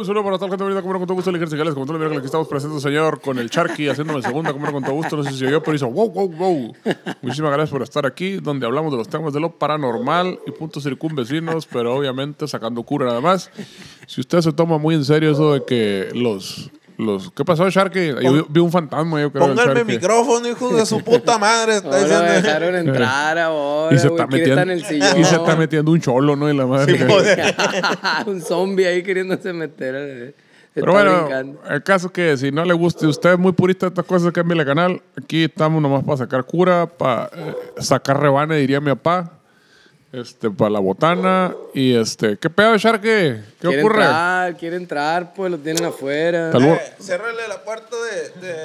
Un saludo para toda la gente bonita, como no con todo gusto, Ligeros Cigales, como le miras que estamos presentes, señor, con el Charqui, haciéndome segunda, como no con todo gusto, no sé si yo, pero hizo wow, wow, wow. Muchísimas gracias por estar aquí, donde hablamos de los temas de lo paranormal y puntos circunvecinos, pero obviamente sacando cura nada más. Si usted se toma muy en serio eso de que los... los ¿Qué pasó, Sharky? Yo vi, un fantasma, yo creo. Pónganme micrófono, hijo de su puta madre. Está Ahora diciendo. dejaron entrar ahora, Y se, está ¿Quién está metiendo, en el sillón? y se está metiendo un cholo, ¿no? Y la madre. Sí, un zombie ahí queriéndose meter. eh. Se Pero bueno, brincando. el caso es que si no le gusta, usted es muy purista de estas cosas, cambie el canal. Aquí estamos nomás para sacar cura, para eh, sacar rebane, diría mi papá. Este, para la botana. Y este, ¿qué pedo, Sharky? ¿Qué Quiere ocurre? entrar, quiere entrar, pues lo tienen afuera. Eh, ciérrale la puerta de, de,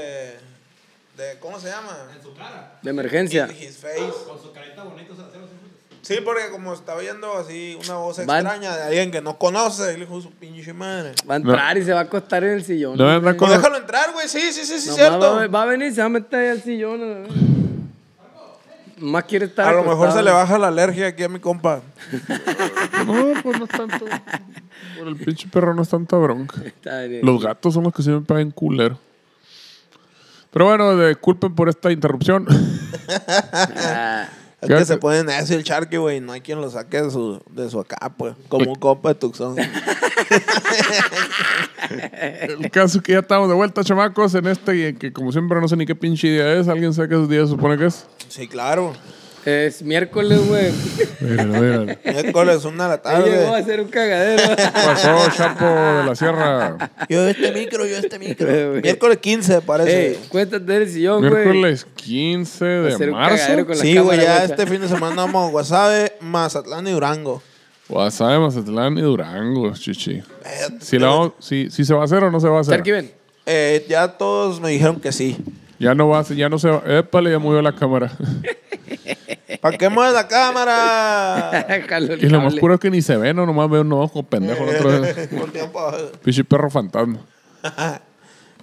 de. ¿Cómo se llama? De emergencia. His face. Con su carita bonita. Sí, porque como está oyendo así una voz Van- extraña de alguien que no conoce, el hijo de su pinche madre. Va a entrar y se va a acostar en el sillón. No, con- Pues déjalo entrar, güey. Sí, sí, sí, sí, cierto. va, va a venir se va a meter ahí al sillón. Más quiere estar A lo mejor se le baja la alergia aquí a mi compa. No, pues no es tanto. Por el pinche perro no es tanta bronca. Está bien. Los gatos son los que siempre pagan culero. Pero bueno, disculpen por esta interrupción. Es ¿Qué que se pueden decir el charqui, güey. No hay quien lo saque de su, de su acá, pues. Como un compa de Tucson. El caso es que ya estamos de vuelta, chamacos, en este y en que como siempre no sé ni qué pinche día es. ¿Alguien sabe qué día se supone que es? Sí, claro. Es miércoles, güey. Miércoles, una de la Ahí llegó a tarde. hacer un cagadero. ¿Qué pasó, Chapo de la Sierra? Yo este micro, yo este micro. Eh. Miércoles 15, parece. Ey, cuéntate del sillón, güey. Miércoles 15 de marzo. Sí, güey, ya este fin de semana vamos a Guasave, Mazatlán y Durango. Guasave, Mazatlán y Durango, chichi. Si, la vamos- si, si se va a hacer o no se va a hacer. Eh, ya todos me dijeron que sí. Ya no va ya no se va. Épale, ya movió la cámara. ¿Para qué mueves la cámara? Y lo más puro es que ni se ve, no nomás veo un ojo pendejo. el otro vez. Con tiempo abajo. Pinche perro fantasma.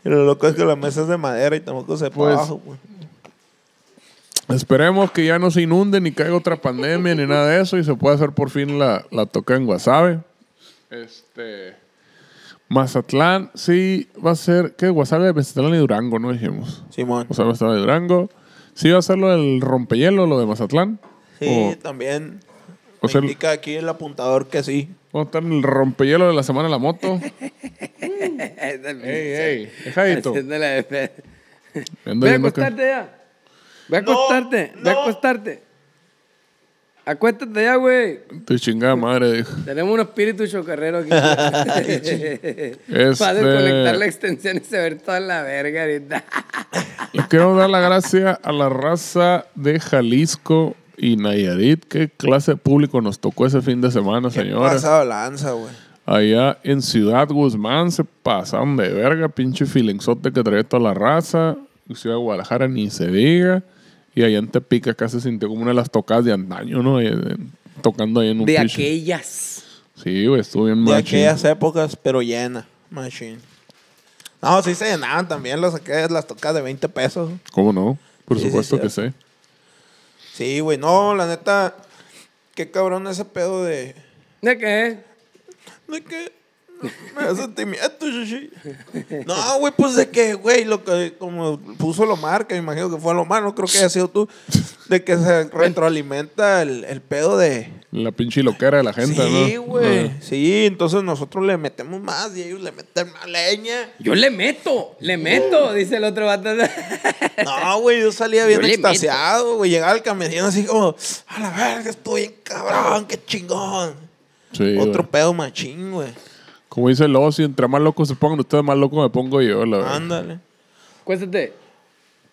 Y lo loco es que la mesa es de madera y tampoco se ve Pues, para abajo. pues. Esperemos que ya no se inunde ni caiga otra pandemia ni nada de eso y se pueda hacer por fin la, la toca en Guasave. Este. Mazatlán, sí, va a ser. ¿Qué? Guasave, Mazatlán y Durango, ¿no? Dijimos. Simón. Guasave, Mazatlán y Durango. Sí, va a ser lo del rompehielo, lo de Mazatlán. Sí, O, también. o me sea, indica aquí el apuntador que sí. va a estar el rompehielo de la semana de la moto. ey, ey, dejadito. Ve a que- acostarte ya. Ve a No, acostarte. Ve a no. Acuéstate ya, güey. Tu chingada madre, dijo. Tenemos un espíritu chocarrero aquí. Este- Para desconectar la extensión y se ver toda la verga ahorita. Le quiero dar la gracia a la raza de Jalisco y Nayarit. ¿Qué clase de público nos tocó ese fin de semana, señores? Pasado lanza, güey. Allá en Ciudad Guzmán se pasaron de verga, pinche filingzote que traía toda la raza. En Ciudad de Guadalajara ni se diga. Y allá en Tepic acá se sintió como una de las tocadas de antaño, ¿no? Tocando ahí en un De aquellas. Sí, güey, estuvo bien De machín. aquellas épocas, pero llena. Machine. No, sí se llenaban también los aquellas, las tocas de 20 pesos. ¿Cómo no? Por Sí, supuesto sí. que sí. Sí, güey. No, la neta. Qué cabrón ese pedo de. ¿De qué? De que. Me da sentimiento. No, güey, pues de que, güey, lo que como puso Lomar, que me imagino que fue Lomar, no creo que haya sido tú, de que se retroalimenta el, el pedo de. La pinche loquera de la gente, sí, ¿no? güey. Ah. Sí, entonces nosotros le metemos más y ellos le meten más leña. Yo le meto, le meto, dice el otro vato. No, güey, yo salía bien Yo le extasiado, güey. Llegaba al camerino así como, a la verga, estoy bien cabrón, qué chingón. Sí, Otro pedo machín, güey. Como dice el si entre más locos se pongan ustedes, más loco me pongo yo, la verdad. Ándale. Cuéstate.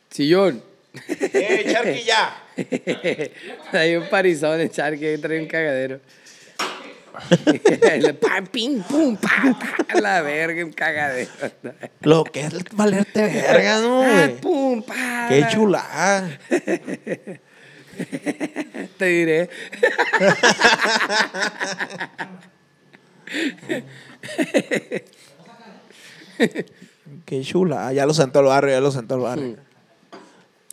Sillón. ¡Eh, Charqui, ya! Hay un parizón de Charqui que trae un cagadero. Le pa, pim, pum, pa, pa, la verga, un cagadero. Lo que es valerte verga, ¿no, Ah, güey? pum, pa. Qué chulada. Te diré. Qué chulada. Ya lo sentó el barrio, ya lo sentó el barrio.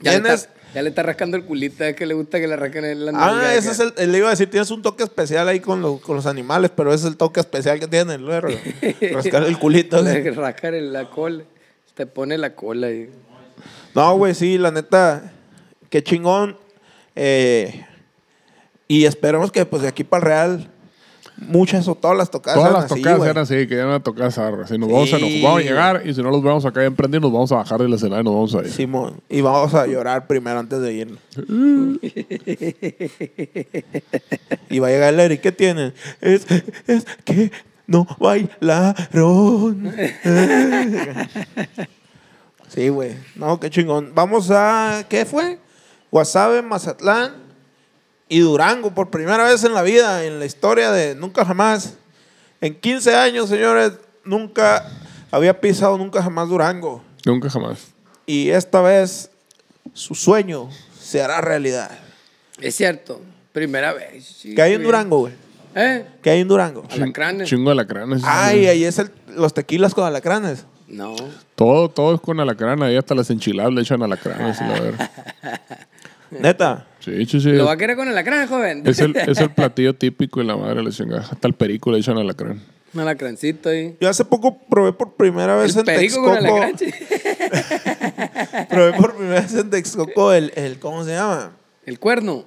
Ya le, está, ya le está rascando el culito, es que le gusta que le rasquen el Ah, ese es el, le iba a decir, tienes un toque especial ahí con, lo- con los animales, pero ese es el toque especial que tiene el perro. Rascar el culito. el- la cola. Te pone la cola ahí. No, güey, sí, la neta, qué chingón. Eh, y esperemos que pues de aquí para el Real, muchas o todas las tocadas Todas las así, tocadas güey. eran así, que ya no tocar zarra. Así nos vamos, a, nos vamos a llegar y si no los vemos acá en prendido, nos vamos a bajar del escenario y nos vamos a ir. Simón, y vamos a llorar primero antes de irnos. y va a llegar el Eric, ¿qué tienen? Es, es que no bailaron. sí, güey. No, qué chingón. Vamos a, ¿qué fue? Guasave, Mazatlán y Durango por primera vez en la vida, en la historia de Nunca Jamás. En 15 años, señores, nunca había pisado Nunca Jamás Durango. Nunca jamás. Y esta vez su sueño se hará realidad. Es cierto. Primera vez. sí, ¿Qué hay en bien. Durango, güey? ¿Eh? ¿Qué hay en Durango? Alacranes. Chingo de alacranes. Ay, ahí es el, los tequilas con alacranes. No. Todo, todo es con alacrán. Ahí hasta las enchiladas le echan alacranes. y la verga. Neta. Sí, sí, sí. ¿Lo va a querer con alacrán, joven? Es el, es el platillo típico y la madre le chinga. Hasta el perico le echan alacrán. Un alacrancito ahí. Yo hace poco probé por primera vez El en perico con Texcoco. alacrán. Probé por primera vez en Texcoco el, el ¿cómo se llama? El cuerno.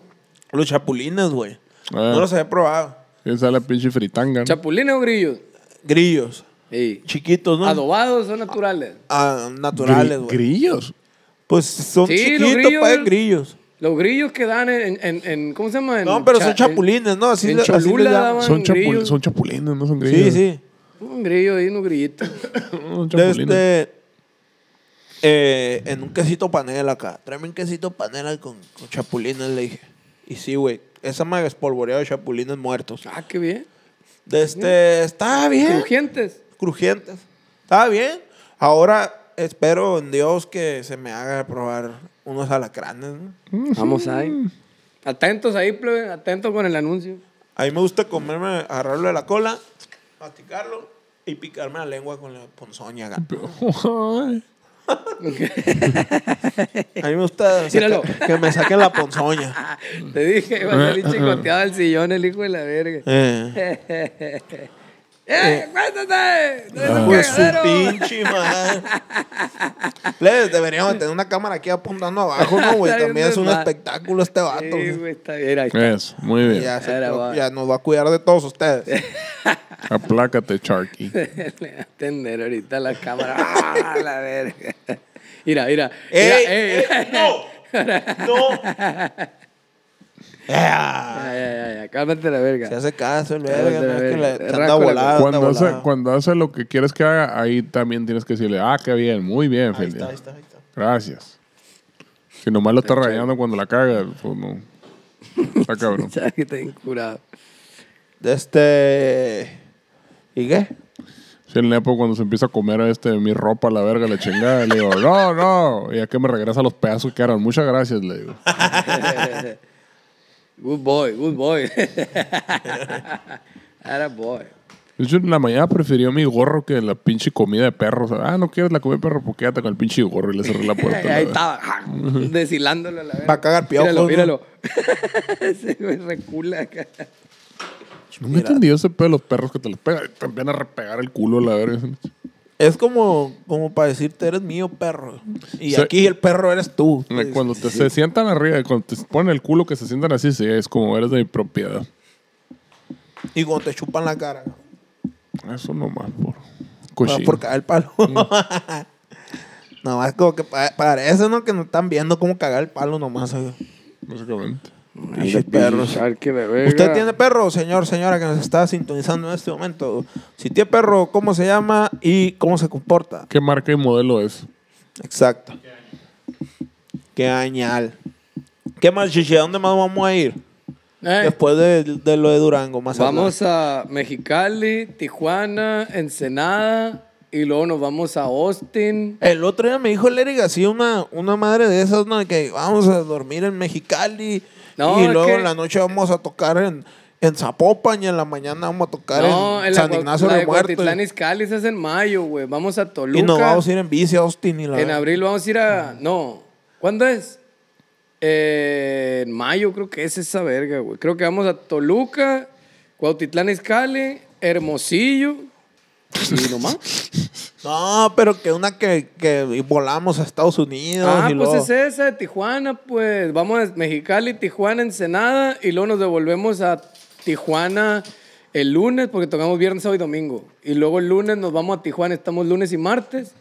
Los chapulines, güey. Ah. No los había probado. Esa es la pinche fritanga. ¿no? ¿Chapulines o grillos? Grillos. Sí. Chiquitos, ¿no? ¿Adobados o naturales? Ah, naturales, güey. Grillos. Pues son Sí, chiquitos, grillos. pa' grillos. Los grillos que dan en, en, en- ¿cómo se llama? En No, pero son cha- chapulines, ¿no? Así, en le- así les Cholula daban Son, chapul- son chapulines, no son Sí, grillos. sí. Un grillo ahí, unos grillitos. Son De chapulines. este, eh, en un quesito panela acá. Tráeme un quesito panela con, con chapulines, le dije. Y sí, güey. Esa me espolvoreado de chapulines muertos. Ah, qué bien. De este, está bien. Crujientes. Crujientes. Está bien. Ahora espero en Dios que se me haga probar unos alacranes. ¿no? Vamos ahí. Atentos ahí, plebe. Atentos con el anuncio. A mí me gusta comerme, agarrarlo de la cola, masticarlo y picarme la lengua con la ponzoña. gato. Ay. A mí me gusta saca- que me saquen la ponzoña. Te dije, va a salir chicoteado al sillón el hijo de la verga. Eh. ¡Eh, cuéntate! ¡Tú eres un Pues su pinche madre. Les deberíamos tener una cámara aquí apuntando abajo, ¿no, güey? También es un espectáculo este vato. Sí, güey. está bien. Ahí. Eso, muy bien. Ya, se- ya nos va a cuidar de todos ustedes. Aplácate, Charky. Le va a atender ahorita la cámara. ¡Ah, la verga! Mira, mira. ¡Ey! mira, ey. ey, ¡No! ¡No! Ya, cálmate la verga. Se hace caso el verga, la no es que le se anda la- anda Cuando hace, volado. cuando hace lo que quieres que haga, ahí también tienes que decirle, ah, qué bien, muy bien, Ahí Felipe. está, ahí está, ahí está. Gracias. Si nomás lo está rayando cuando la caga, pues no. Está cabrón. Sabes que bien curado. De este. ¿Y qué? Si el Nepo cuando se empieza a comer este, mi ropa, la verga, la chingada, le digo, no, no. Y ya que me regresa los pedazos que eran, muchas gracias, le digo. Good boy, good boy. Era boy. De hecho, en la mañana prefirió mi gorro que la pinche comida de perro. O sea, ah, no quieres la comida de perro, pues quédate con el pinche gorro y le cerré la puerta. la Ahí verga. estaba, deshilándolo a la verga. Va a cagar piojos, Míralo, ¿no? míralo. Ese güey recula acá. Nunca he entendido ese pedo de los perros que te los pegan. Te empiezan a repegar el culo, la verga. Es como, como para decirte, eres mío, perro. Y aquí el perro eres tú. Cuando te, se sientan arriba, cuando te ponen el culo que se sientan así, sí, es como eres de mi propiedad. Y cuando te chupan la cara. Eso nomás, por cochino. por cagar el palo. nomás como que pa- parece, ¿no? Que nos están viendo cómo cagar el palo nomás. Básicamente. Pinches perros. ¿Usted tiene perro, señor, señora, que nos está sintonizando en este momento? Si tiene perro, ¿cómo se llama y cómo se comporta? ¿Qué marca y modelo es? Exacto. Qué añal. ¿Qué más, Chichi? ¿A dónde más vamos a ir? Eh. Después de, de lo de Durango, más Vamos a Mexicali, Tijuana, Ensenada y luego nos vamos a Austin. El otro día me dijo el Eric así una, una madre de esas, ¿no? De que vamos a dormir en Mexicali No, y es luego que- en la noche vamos a tocar en, en Zapopan y en la mañana vamos a tocar No, en en San Ignacio la de. Cuautitlán Izcalli se hace en mayo, güey. Vamos a Toluca. Y nos vamos a ir en bici a Austin y la En abril vamos a ir a. No. ¿Cuándo es? Eh, en mayo creo que es esa verga, güey. Creo que vamos a Toluca, Cuautitlán Izcalli, Hermosillo. Y nomás. No, pero que una que, que volamos a Estados Unidos ah, y pues luego... es esa de Tijuana, pues. Vamos a Mexicali, Tijuana, Ensenada. Y luego nos devolvemos a Tijuana el lunes, porque tocamos viernes, sábado y domingo. Y luego el lunes nos vamos a Tijuana, estamos lunes y martes.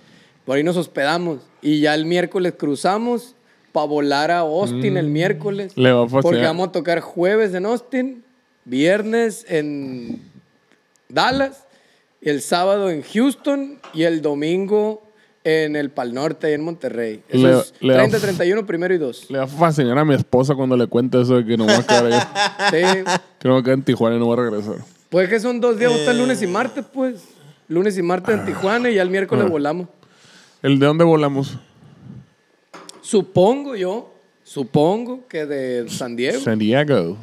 Por ahí nos hospedamos. Y ya el miércoles cruzamos para volar a Austin el miércoles. Le va a. Porque vamos a tocar jueves en Austin, viernes en Dallas, el sábado en Houston y el domingo en el Pal Norte, ahí en Monterrey. Eso Le- es le- 30, 31, primero y 2. Le va a fascinar a mi esposa cuando le cuente eso de que no va a quedar ahí. Sí. que no va a quedar en Tijuana y no va a regresar. Pues que son dos días, Eh. lunes y martes, pues. Lunes y martes Ah. en Tijuana y ya el miércoles volamos. ¿El de dónde volamos? Supongo yo, supongo que de San Diego. San Diego.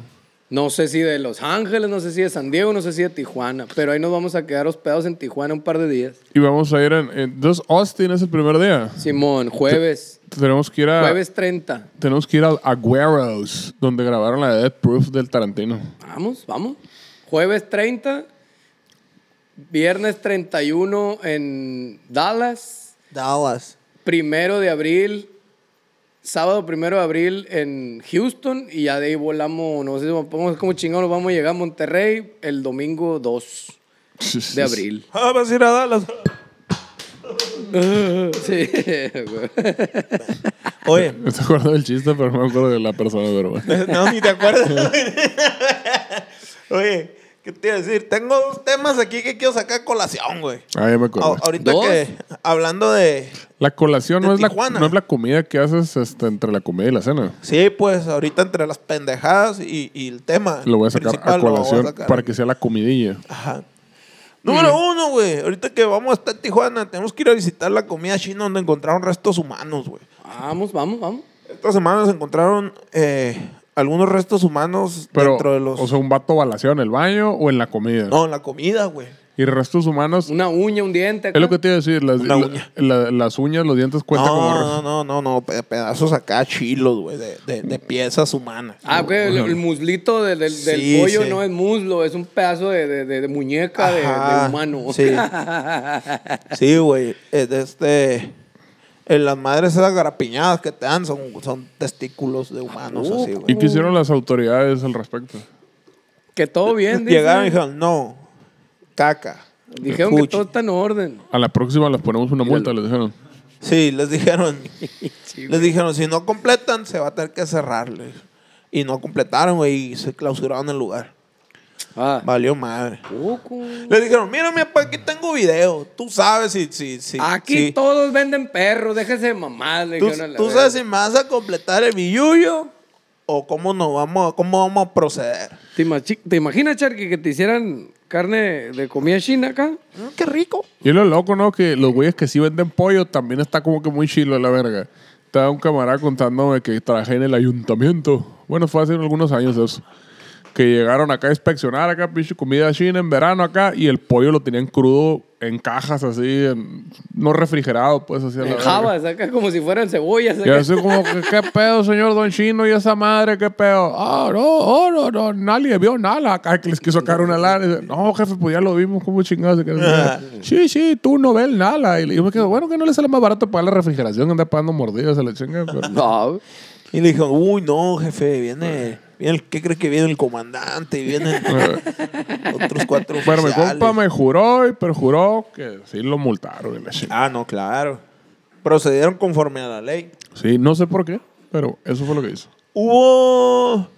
No sé si de Los Ángeles, no sé si de San Diego, no sé si de Tijuana. Pero ahí nos vamos a quedar hospedados en Tijuana un par de días. Y vamos a ir en... en- Entonces, Austin es el primer día. Simón, jueves. Tenemos que ir a... Jueves 30. Tenemos que ir al Agueros, donde grabaron la de Death Proof del Tarantino. Vamos, vamos. Jueves 30. Viernes 31 en Dallas. Dallas. Primero de abril. Sábado primero de abril en Houston. Y ya de ahí volamos, no sé vamos como chingados vamos a llegar a Monterrey el domingo 2 de abril. Ah, vas a ir a Dallas. Sí, güey. Oye, Me estoy acordando del chiste, pero no me acuerdo de la persona, pero bueno. no, ni te acuerdas. Oye, ¿qué te iba a decir? Tengo dos temas aquí que quiero sacar a colación, güey. Ah, ya me acuerdo. A- ahorita ¿Dos? que, hablando de... La colación de no es la, no es la comida que haces este, entre la comida y la cena. Sí, pues ahorita entre las pendejadas y, y el tema. Lo voy a sacar a colación sacar. para que sea la comidilla. Ajá. Número uno, güey. Ahorita que vamos a estar en Tijuana, tenemos que ir a visitar la comida china donde encontraron restos humanos, güey. Vamos, vamos, vamos. Esta semana se encontraron eh, algunos restos humanos Pero, dentro de los... o sea, un vato balaseado en el baño o en la comida. no, en la comida, güey. Y restos humanos, Una uña, un diente. acá. es lo que te iba a decir, las, Una la- uña. la- las uñas, los dientes cuentan como... No, res- no, no, no, no, pe- pedazos acá chilos, güey, de, de, de piezas humanas. Ah, ok, el, el muslito del, del- del Sí, pollo sí. no es muslo, es un pedazo de, de- de- de muñeca de, humano. sí. Sí, güey. de este... En las madres esas garapiñadas que te dan son, son testículos de humanos, Uh, así, güey. ¿Y qué hicieron las autoridades al respecto? que todo bien, dice. Llegaron y dijeron, no, caca. Dijeron que Fuchi. todo está en orden. A la próxima les ponemos una multa, les dijeron. Sí, les dijeron, les dijeron, si no completan, se va a tener que cerrarles. Y no completaron, güey, y se clausuraron el lugar. Ah. Valió madre. Poco. Les dijeron, mira, mi papá, aquí tengo video. Tú sabes si... si, si Aquí si- todos venden perros, déjese de mamar. le tú, dijeron a la tú sabes si me vas a completar el billuyo o cómo, nos vamos, cómo vamos a proceder. ¿Te, imachi- te imaginas, Charqui, que te hicieran carne de comida china acá? Mm, qué rico. Y es lo loco, ¿no? Que los güeyes que sí venden pollo también está como que muy chilo la verga. Estaba un camarada contándome que trabajé en el ayuntamiento. Bueno, fue hace algunos años eso. Que llegaron acá a inspeccionar acá, pinche comida china en verano acá, y el pollo lo tenían crudo en cajas así, en- no refrigerado, pues así. a la En jabas, acá como si fueran cebollas. Y así como, que, ¿qué pedo, señor Don Chino? ¿Y esa madre qué pedo? Ah, no, oh, no, no, nadie vio nada. Acá que les quiso sacar una lana. No, jefe, pues ya lo vimos, ¿cómo chingados? sí, sí, tú no ves nada. Y yo me quedo, bueno, que no le sale más barato pagar la refrigeración, andar pagando mordidas a la chinga. Pero, No, Y le dijo, uy, no, jefe, viene, viene el, ¿qué cree que viene el comandante? Y vienen otros cuatro Bueno, mi compa me juró y perjuró que sí lo multaron. Ah, no, claro. Procedieron conforme a la ley. Sí, no sé por qué, pero eso fue lo que hizo. Hubo,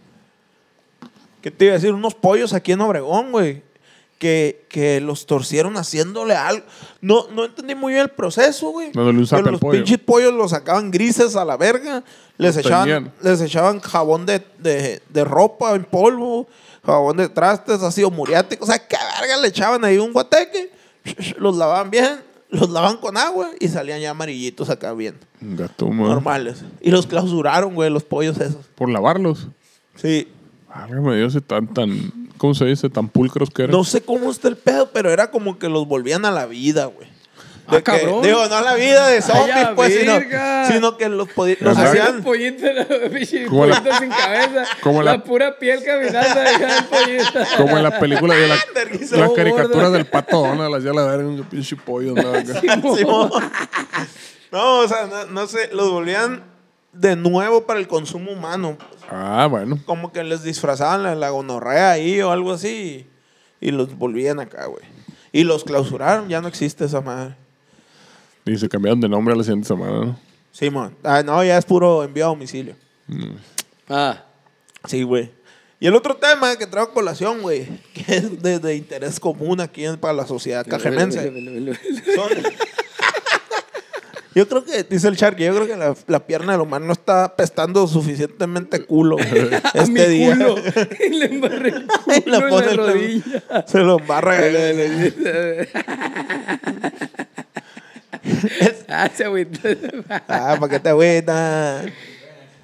¿qué te iba a decir? Unos pollos aquí en Obregón, güey. Que, que los torcieron haciéndole algo. No, no entendí muy bien el proceso, güey. Pero los pollo. pinches pollos los sacaban grises a la verga. Les Los echaban, les echaban jabón de, de, de ropa en polvo, jabón de trastes, ácido muriático. O sea, qué verga le echaban ahí un guateque. Los lavaban bien, los lavaban con agua y salían ya amarillitos acá bien. Gato. Normales. Y los clausuraron, güey, los pollos esos. Por lavarlos. Sí. Válgame Dios, tan, tan, ¿cómo se dice? Tan pulcros que eran. No sé cómo está el pedo, pero era como que los volvían a la vida, güey. Ah, De que- cabrón. digo, no a la vida de zombies, Ay, pues, sino, sino que los, los hacían. pollitos, la sin cabeza. como la- la, pura piel caminando. Como en la película de la, las caricaturas del pato Donald, hacía la verga un pinche pollo. andaba acá. Simón. no, o sea, no, no sé, los volvían de nuevo para el consumo humano. Ah, bueno. Como que les disfrazaban la, la gonorrea ahí o algo así. Y los volvían acá, güey. Y los clausuraron, ya no existe esa madre. Y se cambiaron de nombre a la siguiente semana, ¿no? Simón. Ah, no, ya es puro envío a domicilio. Ah, Sí, güey. Y el otro tema que traigo a colación, güey, que es de, de interés común aquí en- para la sociedad cajemense. son- Yo creo que, dice el Sharky, yo creo que la, la pierna del humano no está pestando suficientemente culo este mi día. culo. Y le embarré el Y culo la en pone la en la- rodilla. Se lo embarra. Ah, se agüitó. Ah, para que te agüita.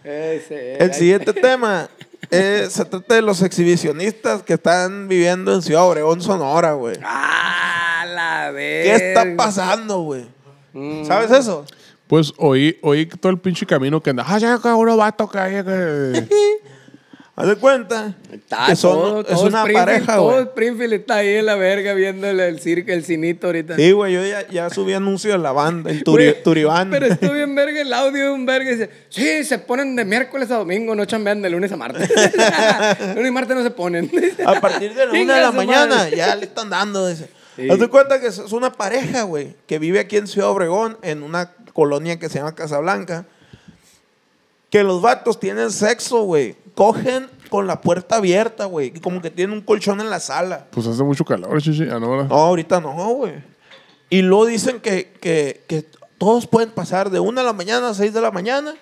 El siguiente tema eh, se trata de los exhibicionistas que están viviendo en Ciudad Obregón, Sonora, güey. Ah, la vez. ¿Qué está pasando, güey? ¿Sabes eso? Pues oí, oí todo el pinche camino que anda. Ah, ya que uno va a tocar. ya que-". Haz de cuenta Está que son, todo, es todo una Springfield- pareja, Todo güey. Springfield está ahí en la verga viendo el, el circo, el cinito ahorita. Sí, güey, yo ya, ya subí anuncio de la banda, el turi, Turibán. Pero estuvo bien verga el audio de un verga y dice, sí, se ponen de miércoles a domingo, no chambean de lunes a martes. lunes y martes no se ponen. A partir de la una de la mañana madre. ya le están dando. Dice. Sí. Haz de cuenta que es una pareja, güey, que vive aquí en Ciudad Obregón, en una colonia que se llama Casablanca. Que los vatos tienen sexo, güey. Cogen con la puerta abierta, güey. y Como que tienen un colchón en la sala. Pues hace mucho calor, chichi. Ah. No, ahorita no, güey. Y luego dicen que, que, que todos pueden pasar de una de la mañana a seis de la mañana.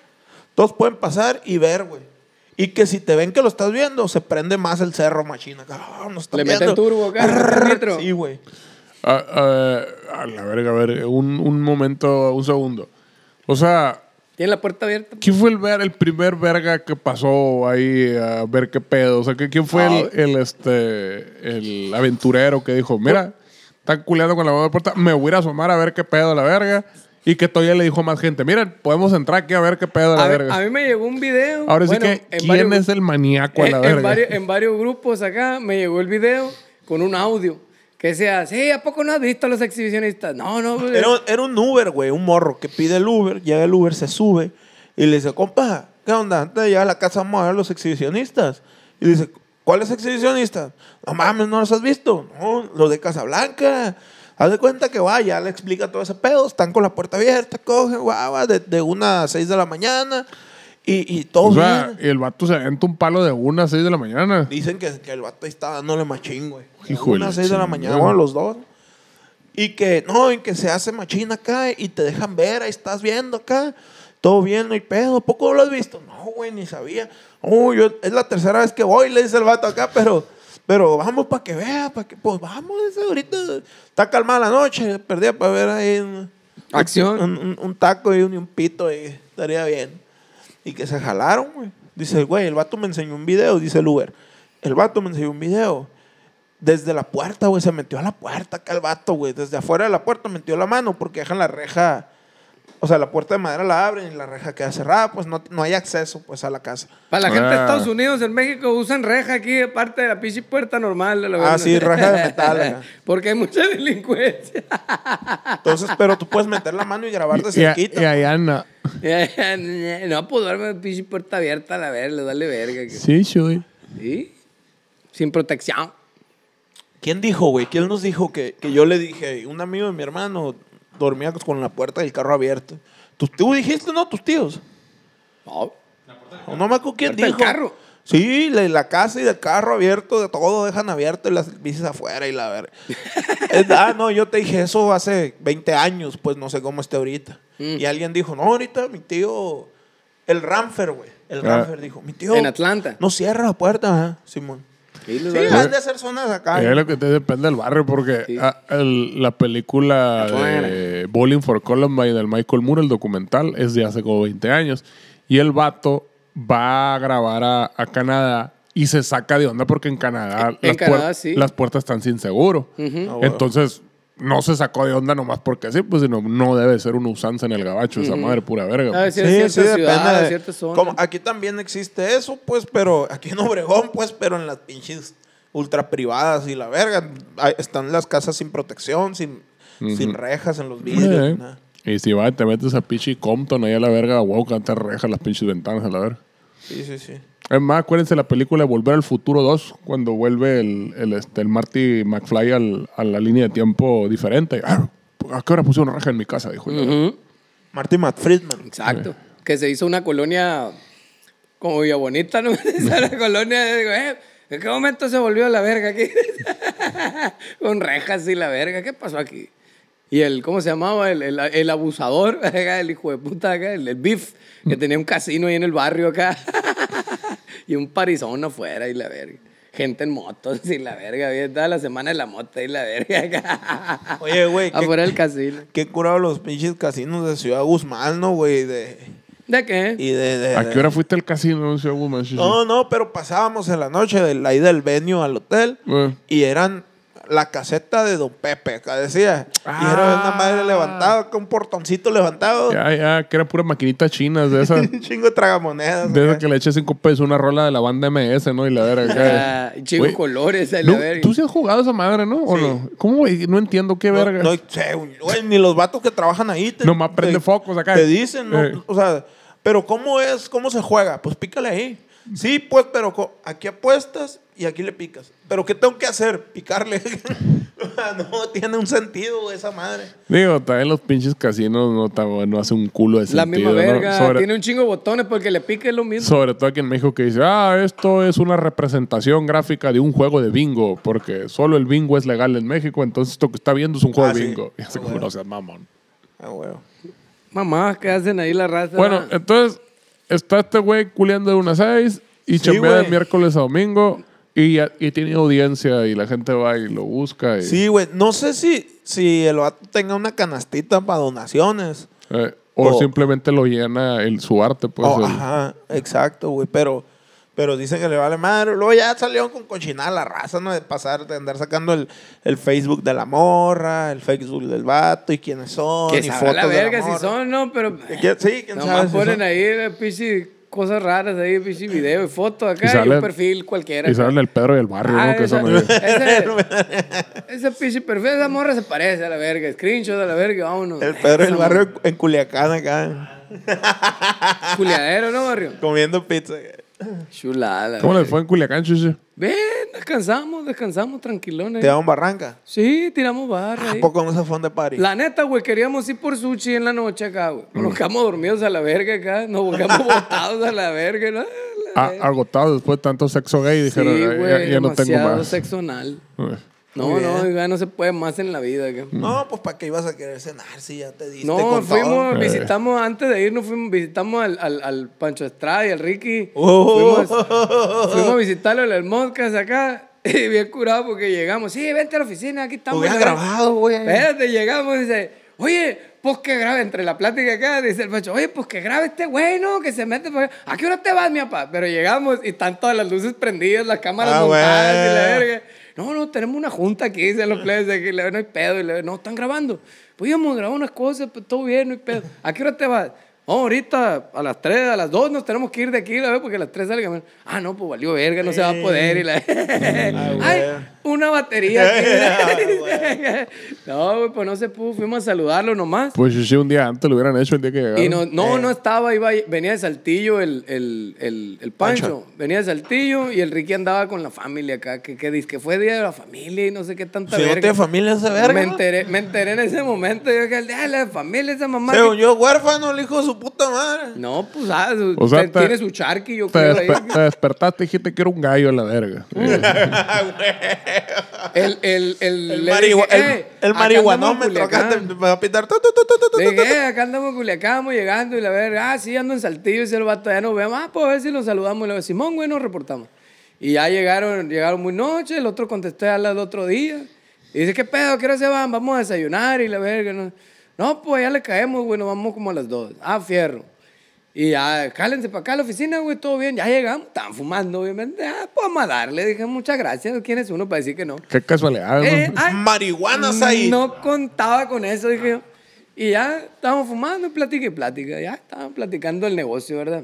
Todos pueden pasar y ver, güey. Y que si te ven que lo estás viendo, se prende más el cerro, machina. Ah, nos Le meten viendo. turbo meten nitro. Sí, güey. Ah, ah, a la verga, a ver, un, un momento, un segundo. O sea, Tiene la puerta abierta. ¿quién fue el, ver, el primer verga que pasó ahí a ver qué pedo? O sea, ¿qué- ¿quién fue el, el, este, el aventurero que dijo, mira, están culeando con la mano de puerta, me voy a ir a asomar a ver qué pedo la verga? Y que todavía le dijo a más gente, miren, podemos entrar aquí a ver qué pedo la A, ver, verga. a mí me llegó un video. Ahora bueno, sí que, ¿quién varios- es el maníaco a la en, verga? en varios, en varios grupos acá me llegó el video con un audio que decía, sí, ¿a poco no has visto a los exhibicionistas? No, no. Era, era un Uber, güey, un morro que pide el Uber, llega el Uber, se sube y le dice, compa, ¿qué onda? Antes de llegar a la casa vamos a ver los exhibicionistas. Y dice, ¿cuáles exhibicionistas? No mames, ¿no los has visto? No, los de Casablanca. Haz de cuenta que va, ya le explica todo ese pedo, están con la puerta abierta, cogen, guau, de, de una a seis de la mañana y, y todo o sea, bien. y el vato se aventa un palo de una a seis de la mañana. Dicen que, que el vato ahí está dándole machín, güey. De Hijo de una a seis de la mañana, bueno, los dos. Y que, no, y que se hace machín acá y te dejan ver, ahí estás viendo acá. Todo bien, no hay pedo. ¿Poco lo has visto? No, güey, ni sabía. Oh, yo, es la tercera vez que voy, le dice el vato acá, pero, pero vamos para que vea, para que, pues vamos, ahorita está calmada la noche, perdía para ver ahí un, Acción. un, un- un taco y un, y un pito y estaría bien. Y que se jalaron, güey. Dice, güey, el vato me enseñó un video, dice el Uber. El vato me enseñó un video. Desde la puerta, güey, se metió a la puerta acá el vato, güey. Desde afuera de la puerta metió la mano porque dejan la reja. O sea, la puerta de madera la abren y la reja queda cerrada, pues no, no hay acceso pues a la casa. Para la gente de Ah. Estados Unidos, en México, usan reja aquí, aparte de la pinche puerta normal. de la Ah, sí, reja de metal. Porque hay mucha delincuencia. Entonces, pero tú puedes meter la mano y grabar de cerquita. y allá anda. no, pues duerme pinche puerta abierta a la verga, le dale verga. que- Sí, soy. ¿Sí? Sin protección. ¿Quién dijo, güey? ¿Quién nos dijo que, que yo le dije? Un amigo de mi hermano dormía con la puerta del carro abierta. ¿Tú, tú dijiste, no? ¿Tus tíos? No, O no me acuerdo quién Puerta del dijo. carro. Sí, la, la casa y el carro abierto, de todo dejan abierto y las bicis afuera y la verga. Es- ah, no, yo te dije eso hace 20 años, pues no sé cómo esté ahorita. Mm. Y alguien dijo, no, ahorita mi tío, el Ramfer, güey. El Ah. Ramfer dijo, mi tío. En Atlanta. No cierra la puerta, ajá, Simón. Sí, Sí, han de ser zonas acá. Es lo que te depende del barrio, porque Sí. ah, el- la película de Bowling for Columbine del Michael Moore, el documental, es de hace como 20 años. Y el vato va a grabar a, a Canadá y se saca de onda porque en Canadá, En las, Canadá, puer- sí. las puertas están sin seguro. Ah, bueno. Entonces, no se sacó de onda nomás porque sí, pues sino, no debe ser una usanza en el gabacho, esa madre pura verga. A ver pues. si es cierta ciudad, de- cierta zona. como aquí también existe eso, pues, pero aquí en Obregón, pues, pero en las pinches ultra privadas y la verga. Ahí Están las casas sin protección, sin, sin rejas en los vidrios. Eh. Y si vas y te metes a pinche Compton ahí a la verga, wow, que te rejas las pinches ventanas a la verga. Sí, sí, sí. Es más, acuérdense la película de Volver al Futuro 2, cuando vuelve el, el, este, el Marty McFly al- a la línea de tiempo diferente. Ah, ¿A qué hora puse una raja en mi casa? Dijo. Ujú. Marty Matt Friedman. Exacto. Que se hizo una colonia como Villa Bonita, ¿no? Esa colonia. Digo, eh, ¿En qué momento se volvió la verga aquí? Con rejas y la verga. ¿Qué pasó aquí? Y el, ¿cómo se llamaba? El, el, el abusador, el hijo de puta, acá, el, el beef, que tenía un casino ahí en el barrio acá. Y un parizón afuera y la verga. Gente en motos y la verga. Había toda la semana de la moto y la verga acá. Oye, güey, ¿qué- Afuera del casino. Qué curado los pinches casinos de Ciudad Guzmán, ¿no, güey? De, ¿De qué? y de, de- ¿A de- qué hora fuiste al casino. No, no, pero pasábamos en la noche de ahí del venue al hotel Eh. y eran la caseta de Don Pepe, acá decía. Y Ah. era una madre levantada, con un portoncito levantado. Ya, ya, que era pura maquinita chinas de esas. Un chingo de tragamonedas. De esas que le eché cinco pesos una rola de la banda MS, ¿no? Y la verga. acá. Ah, chico Güey, colores, no, la verga. Tú sí has jugado esa madre, ¿no? ¿O Sí. no? ¿Cómo, güey? No entiendo qué No, verga. no sé, güey, ni los vatos que trabajan ahí. Te, Nomás prende te- focos acá. Te dicen, ¿no? Eh. O sea, pero ¿cómo es? ¿Cómo se juega? Pues pícale ahí. Sí, pues, pero aquí apuestas y aquí le picas. ¿Pero qué tengo que hacer? Picarle. No tiene un sentido esa madre. Digo, también los pinches casinos no, tam- no hace un culo de La sentido. misma ¿no? verga. Sobre, Tiene un chingo de botones porque le pique lo mismo. sobre todo aquí en México que dice, ah, esto es una representación gráfica de un juego de bingo, porque solo el bingo es legal en México, entonces esto que está viendo es un juego Ah, de sí. bingo. Y así Ah, como, bueno. no seas mamón. Ah, huevo. Mamá, ¿qué hacen ahí la raza? Bueno, entonces está este güey culeando de una seis y Sí, chambea de miércoles a domingo y, y tiene audiencia y la gente va y lo busca. Y, Sí, güey. No sé si, si el vato tenga una canastita para donaciones. eh, o O- simplemente lo llena el, su arte, pues. Oh, el- ajá, exacto, güey. Pero, pero dicen que le vale madre. Luego ya salieron con cochinada la raza, ¿no? De pasar, de andar sacando el, el Facebook de la morra, el Facebook del vato y quiénes son. que y fotos la de verga la si son, ¿no? Pero. ¿Quién- Sí, quién sabe. Nomás si ponen son. ahí eh, pichi, cosas raras ahí, pichi video y foto acá Y y, un perfil cualquiera. Y sale el Pedro del barrio, Ah, ¿no? Que esa- son ahí. ese, pichi perfil, esa morra se parece a la verga. Screenshot a la verga, vámonos. El Pedro del barrio en Culiacán acá. Culiadero, ¿no, barrio? comiendo pizza. Chulada. la ¿Cómo les verga. fue en Culiacán, chuche? Ven, descansamos, descansamos tranquilones. Te damos Barranca. Sí, tiramos barra. ¿A poco no se fue de party? La neta, güey, queríamos ir por sushi en la noche acá, güey. Nos quedamos dormidos a la verga acá. Nos quedamos botados a la verga, ¿no? La Ah, verga. agotado después de tanto sexo gay, sí, dijeron, "Ya- güey, ya, ya no tengo demasiado más. sexo anal. Eh. No, no, ya no se puede más en la vida. acá. No, pues ¿para qué ibas a querer cenar si ya te diste No, con fuimos, todo? Eh. visitamos, antes de irnos, fuimos, visitamos al, al, al Pancho Estrada y al Ricky. Oh. Fuimos, fuimos a visitarlo en el podcast acá. Y bien curado porque llegamos. Sí, vente a la oficina, aquí estamos. Hubieras la verga". grabado, güey. Espérate, llegamos y dice, oye, pues que grabe, entre la plática acá, dice el Pancho, oye, pues que grabe este güey, ¿no? Que se mete por. ¿A qué hora te vas, mi papá? Pero llegamos y están todas las luces prendidas, las cámaras Ah, montadas y la verga. No, no, tenemos una junta aquí, dicen los plebes aquí, le- no hay pedo. Y le no, están grabando. Pues íbamos a grabar unas cosas, pues todo bien, no hay pedo. ¿A qué hora te vas? No, ahorita a las 3, a las 2 nos tenemos que ir de aquí, la verdad, porque a las 3 salgan. Ah, no, pues valió verga, no se va a poder. Y la... Ay, una batería aquí. no, güey, pues no se pudo, fuimos a saludarlo nomás. Pues sí, un día antes lo hubieran hecho el día que llegaron. Y no, no, Eh. no estaba, iba, venía de Saltillo el, el, el, el Pancho. Pancho. Venía de Saltillo y el Ricky andaba con la familia acá, que, que que fue día de la familia y no sé qué tanta Si no verga. familia ese verga. me, enteré, me enteré en ese momento, yo que el día de la familia, esa mamá. Según que- yo, huérfano, el hijo su su puta madre. No, pues, ah, O sea, te- te- tiene su charqui, yo Te, creo. ahí. despe- te despertaste y dijiste que era un gallo en la verga. El, el, el, El, marigua- el- "Eh, el acá marihuanómetro en acá te Culiacán". va a dije. "Eh, acá andamos en Culiacán, vamos llegando y la verga, ah, sí, ando en Saltillo, y dice el vato, ya nos vemos, ah, pues a ver si nos saludamos. Y le digo, Simón, güey, nos reportamos. Y ya llegaron, llegaron muy noche, el otro contesté al otro día. Y dice, ¿qué pedo? ¿Qué hora se van? Vamos a desayunar y la verga. No, no pues ya le caemos, güey, nos vamos como a las dos. Ah, fierro. Y ya, cálense para acá a la oficina, güey, todo bien. Ya llegamos, estaban fumando, obviamente. Ah, pues vamos a darle. Dije, muchas gracias. ¿Quién es uno para decir que no? Qué casualidad, ¿no? Eh, ay, Marihuanas ahí. no contaba con eso, dije yo. Y ya estábamos fumando, plática y plática. Ya estaban platicando el negocio, ¿verdad?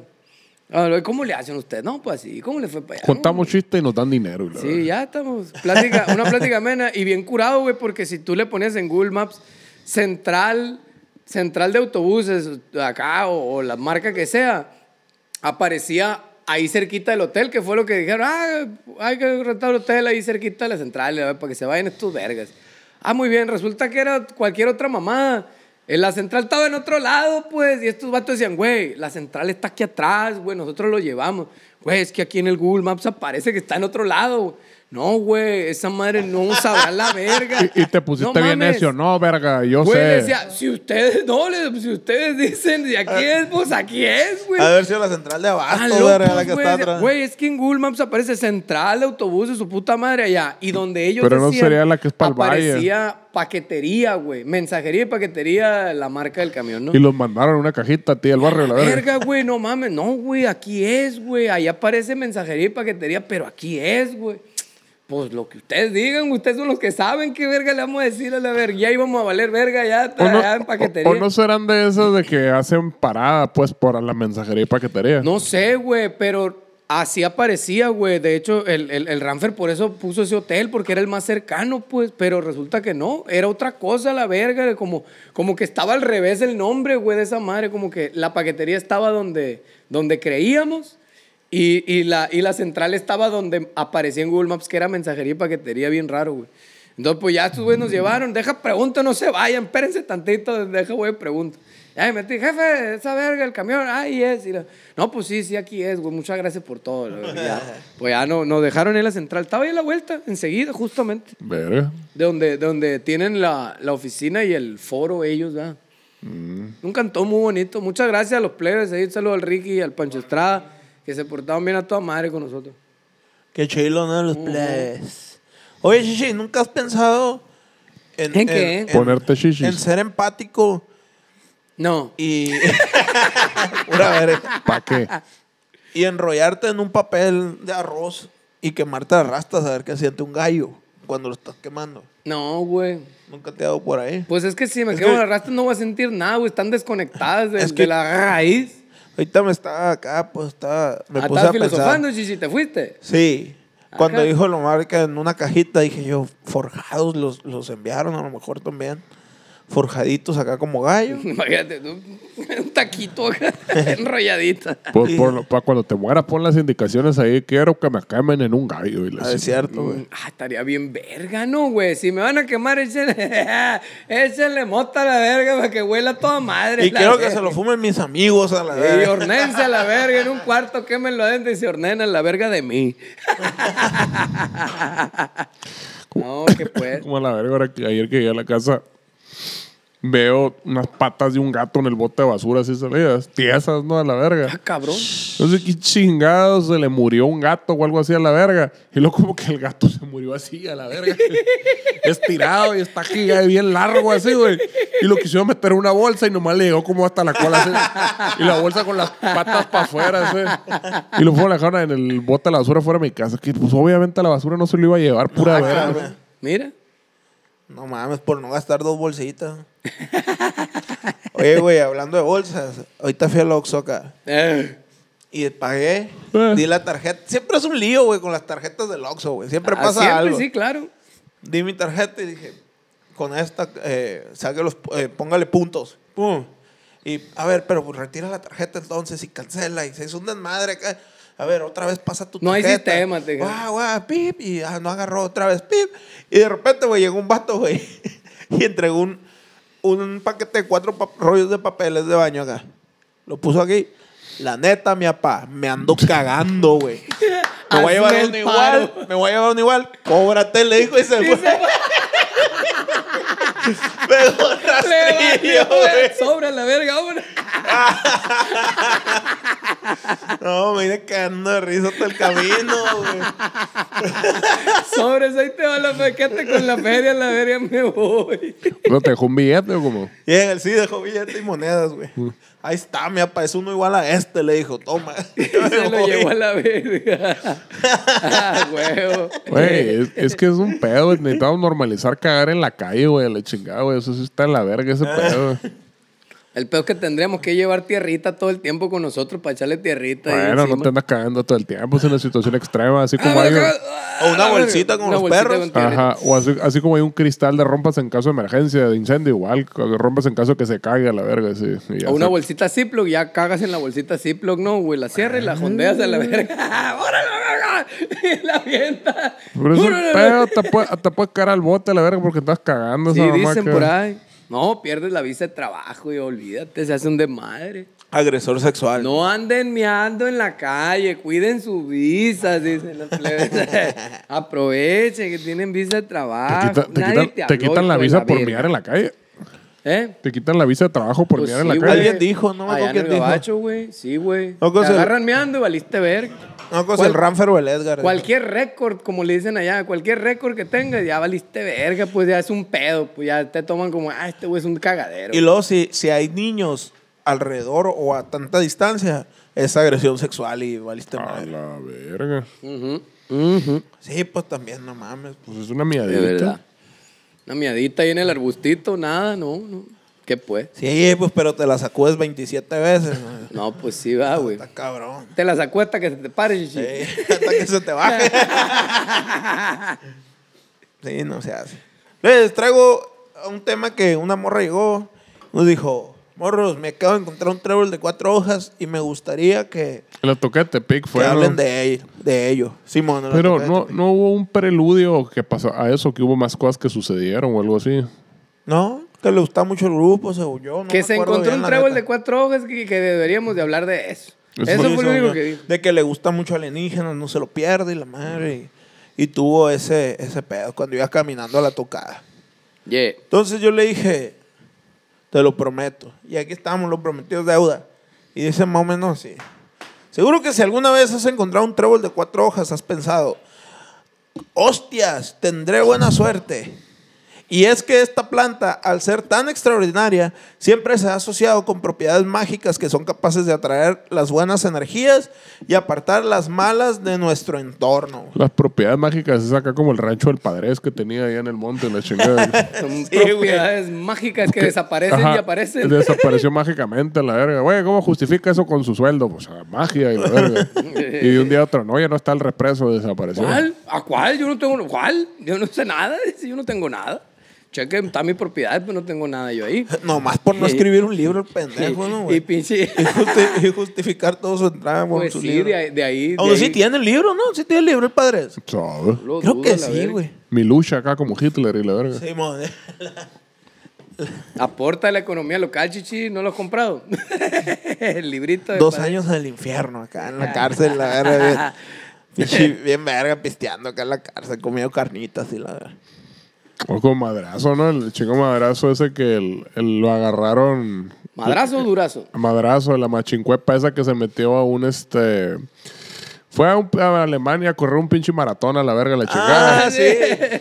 ¿Cómo le hacen ustedes? No, pues así. ¿Cómo le fue para allá? Contamos chistes y nos dan dinero. y la Sí, ya estamos. Plática, una plática amena y bien curado, güey, porque si tú le ponías en Google Maps central, central de autobuses, acá, o, o la marca que sea, aparecía ahí cerquita del hotel, que fue lo que dijeron, ah, hay que rentar hotel ahí cerquita de la central, a ver, para que se vayan estos vergas. Ah, muy bien, resulta que era cualquier otra mamada. En la central estaba en otro lado, pues, y estos vatos decían, güey, la central está aquí atrás, güey, nosotros lo llevamos. Güey, es que aquí en el Google Maps aparece que está en otro lado. No, güey, esa madre no sabrá la verga. Y, y te pusiste No bien mames. necio. No, verga, yo Güey, sé. decía, si ustedes, no, si ustedes dicen, de aquí es, pues aquí es, güey. Ha de haber sido la central de Ah, abasto, locos, verga, la que güey. está atrás. Güey, es que en Google Maps aparece central de autobuses, su puta madre allá. Y donde ellos Pero no sería la que es pa'l valle. Aparecía paquetería, güey. Mensajería y paquetería, la marca del camión, ¿no? Y los mandaron una cajita a ti del barrio, la verga. Verga, güey, no mames. No, güey, aquí es, güey. Ahí aparece mensajería y paquetería, pero aquí es, güey. Pues lo que ustedes digan, ustedes son los que saben qué verga le vamos a decir a la verga. Ya íbamos a valer verga ya, O no, allá en paquetería. o- o no serán de esas de que hacen parada, pues, por la mensajería y paquetería. No sé, güey, pero así aparecía, güey. De hecho, el, el, el Ramfer por eso puso ese hotel, porque era el más cercano, pues. Pero resulta que no, era otra cosa la verga. Como, como que estaba al revés el nombre, güey, de esa madre. Como que la paquetería estaba donde, donde creíamos. Y, y la, y la central estaba donde aparecía en Google Maps, que era mensajería y paquetería, bien raro, güey. Entonces, pues ya estos güeyes nos llevaron. Deja, pregunto, no se vayan, espérense tantito, deja, güey, pregunto. Ya me metí, jefe, esa verga, el camión, ahí es. Y la- no, pues sí, sí, aquí es, güey, muchas gracias por todo. Ya, pues ya no, nos dejaron en la central. Estaba ahí a la vuelta, enseguida, justamente. Verga. De donde, de donde tienen la, la oficina y el foro ellos, ¿verdad? Un cantón muy bonito. Muchas gracias a los plebes. Ahí saludo al Ricky y al Pancho Estrada, que se portaron bien a toda madre con nosotros. Qué chilo, ¿no? Los plebes. Oye, Shishi, ¿nunca has pensado en, ¿En qué? Ponerte shishis. En ser empático No. y. ¿Para qué? y enrollarte en un papel de arroz y quemarte las rastas a ver qué siente un gallo cuando lo estás quemando. No, güey. Nunca te ha dado por ahí. Pues es que si me Es quedo que- en la rasta no voy a sentir nada, güey. Están desconectadas de, Es que- de la raíz. Ahorita me estaba acá, pues estaba. Me Ah, puse a pensar. filosofando, Chichi, te fuiste. Sí. Cuando dijo lo marca en una cajita, dije yo, forjados los, los enviaron, a lo mejor también. Forjaditos acá como gallo. Imagínate, tú, un taquito acá, enrolladita. Por, por lo- pa' cuando te mueras, pon las indicaciones ahí. Quiero que me quemen en un gallo. Y Ah, es cierto, güey. Ah, estaría bien verga, ¿no, güey? Si me van a quemar, échenle, échenle mota a la verga para que huela toda madre. Y quiero que verga. se lo fumen mis amigos a la Y vez. ornense a la verga en un cuarto, quémenlo adentro y se ordenan la verga de mí. no, que pues. Como a la verga, ahora que ayer que llegué a la casa, veo unas patas de un gato en el bote de basura así salidas. Tiesas, ¿no? A la Ah, verga. cabrón. No sé qué chingados se le murió un gato o algo así a la verga. Y luego como que el gato se murió así a la verga. Estirado y está aquí ya bien largo así, güey. Y lo quisieron meter en una bolsa y nomás le llegó como hasta la cola así. Y la bolsa con las patas para afuera así. Y lo fueron a dejar en el bote de la basura fuera de mi casa. Que pues obviamente la basura no se lo iba a llevar pura Ah, verga. cabrón. Mira. No mames, por no gastar dos bolsitas. Oye, güey, hablando de bolsas, ahorita fui al Oxxo acá Eh, y pagué, Eh. di la tarjeta. Siempre es un lío, güey, con las tarjetas del Oxxo, güey. Siempre ah, pasa siempre, algo. sí, claro. Di mi tarjeta y dije, con esta, eh, saque los, eh, póngale puntos. Pum. Y, a ver, pero pues, retira la tarjeta entonces y cancela. Y se hizo un desmadre acá. A ver, otra vez pasa tu No hay tarjeta. sistema, te. Guau, guau, pip. Y ah, no agarró otra vez, pip. Y de repente, güey, llegó un vato, güey. y entregó un, un paquete de cuatro pa- rollos de papeles de baño acá. Lo puso aquí. La neta, mi papá, me ando cagando, güey. Me voy a llevar uno igual. Me voy a llevar uno igual. Cóbrate, le dijo y se fue. Pegó un rastrillo, güey. Sobra la verga, hombre. No, me vine cagando de risa hasta el camino, güey. Sobres, ahí te va la. Quédate con la feria, la feria me voy. ¿No te dejó un billete o como? Y en el sí dejó billetes y monedas, güey. Ahí está, mi papá, es uno igual a este, le dijo, toma. Se lo llevó a la verga. ah, huevo. Güey, es, es que es un pedo, güey. Necesitamos normalizar cagar en la calle, güey. Chingada, güey. Eso sí está en la verga, ese pedo. El peor es que tendríamos que llevar tierrita todo el tiempo con nosotros para echarle tierrita. Bueno, no te andas cagando todo el tiempo. Es una situación extrema. Así Ah, como hay. ah, O una verga. bolsita Una los bolsita perros. con. Ajá, o así, así como hay un cristal de rompas en caso de emergencia, de incendio, igual, rompas en caso de que se caiga la verga, sí. O una se- bolsita Ziploc, ya cagas en la bolsita Ziploc, no, güey. La cierras y la jondeas a la verga. ¡Órale, Y la avienta. Pero es un ¡Órale, pedo, te puede, te puede caer al bote la verga porque estás cagando Sí, esa mamá dicen que- por ahí. No, pierdes la visa de trabajo y olvídate, se hace un desmadre. Agresor sexual. No anden meando en la calle, cuiden sus visas, dicen los plebes. Aprovechen que tienen visa de Te, trabajo. quita- te Nadie quitan, te te habló, quitan la visa por mirar en la calle. ¿Eh? Te quitan la visa de trabajo por Pues mirar sí, en la calle. Alguien dijo, no me acuerdo quién dijo. gabacho, güey. Sí, güey. No, Te agarran meando y valiste verga. No, cosa ¿Cuál- el Ranfer o el Edgar. Cualquier récord, como le dicen allá, cualquier récord que tengas, ya valiste verga, pues ya es un pedo, pues ya te toman como, ah, este güey es un cagadero. Y luego, si, si hay niños alrededor o a tanta distancia, es agresión sexual y valiste A madre. la verga. Sí, pues también, no mames. Pues es una De miadita. verdad. Una miadita ahí en el arbustito, nada, no, no. ¿Qué pues? Sí, pues, pero te la sacudes 27 veces. ¿no? No, pues sí va, güey. Está cabrón. Te la sacuesta que se te pare, chichi. Sí, hasta que se te baje. sí, no se hace. Les traigo un tema que una morra llegó, nos dijo, morros, me acabo de encontrar un trébol de cuatro hojas y me gustaría que, La toqué de Tepic que fue. ¿no? hablen de ello. De ello. Simón, la Pero no, no hubo un preludio que pasó a eso, que hubo más cosas que sucedieron o algo así. No, que le gusta mucho el grupo, según yo. no que me se encontró bien, un trébol de cuatro hojas que, que deberíamos de hablar de eso. Eso Eso fue- fue lo único que dijo. De que le gusta mucho alienígenas, no se lo pierde y la madre. Y, y tuvo ese, ese pedo cuando iba caminando a la tocada. Yeah. Entonces yo le dije, te lo prometo. Y aquí estamos, los prometidos deuda. Y dice más o menos así. Seguro que si alguna vez has encontrado un trébol de cuatro hojas, has pensado, hostias, tendré buena suerte. Y es que esta planta, al ser tan extraordinaria, siempre se ha asociado con propiedades mágicas que son capaces de atraer las buenas energías y apartar las malas de nuestro entorno. Las propiedades mágicas es acá como el rancho del Padres que tenía ahí en el monte, la chingada. Son Sí, güey. propiedades mágicas que desaparecen Ajá, y aparecen. Desapareció mágicamente la verga. Güey, ¿cómo justifica eso con su sueldo? Pues a magia y la verga. y de un día a otro, no, ya no está el represo, desapareció. ¿Cuál? ¿A cuál? Yo no tengo. ¿Cuál? Yo no sé nada. Yo no tengo nada. Cheque, está mi propiedad, pero no tengo nada yo ahí. Nomás por no escribir un libro, el pendejo, ¿no, y güey? pinche. y, justi- y justificar todo su entrada con Pues su sí, libro. de ahí. De ahí, de Aunque sí ahí tiene el libro, ¿no? Sí tiene el libro el padre. ¿Sabe? Creo dudo, que sí, güey. Mi lucha acá como Hitler y la verga. Sí, mon. Aporta a la economía local, chichi. ¿No lo has comprado? el librito de. Dos padre. años del infierno acá en la cárcel, la verga. Bien verga pisteando acá en la cárcel, comiendo carnitas y la verga. O con madrazo, ¿no? El chico madrazo ese que el- el- lo agarraron. ¿Madrazo o durazo? Madrazo, la machincuepa esa que se metió a un este. Fue a, un- a Alemania a correr un pinche maratón a la verga, la chingada. Ah, sí.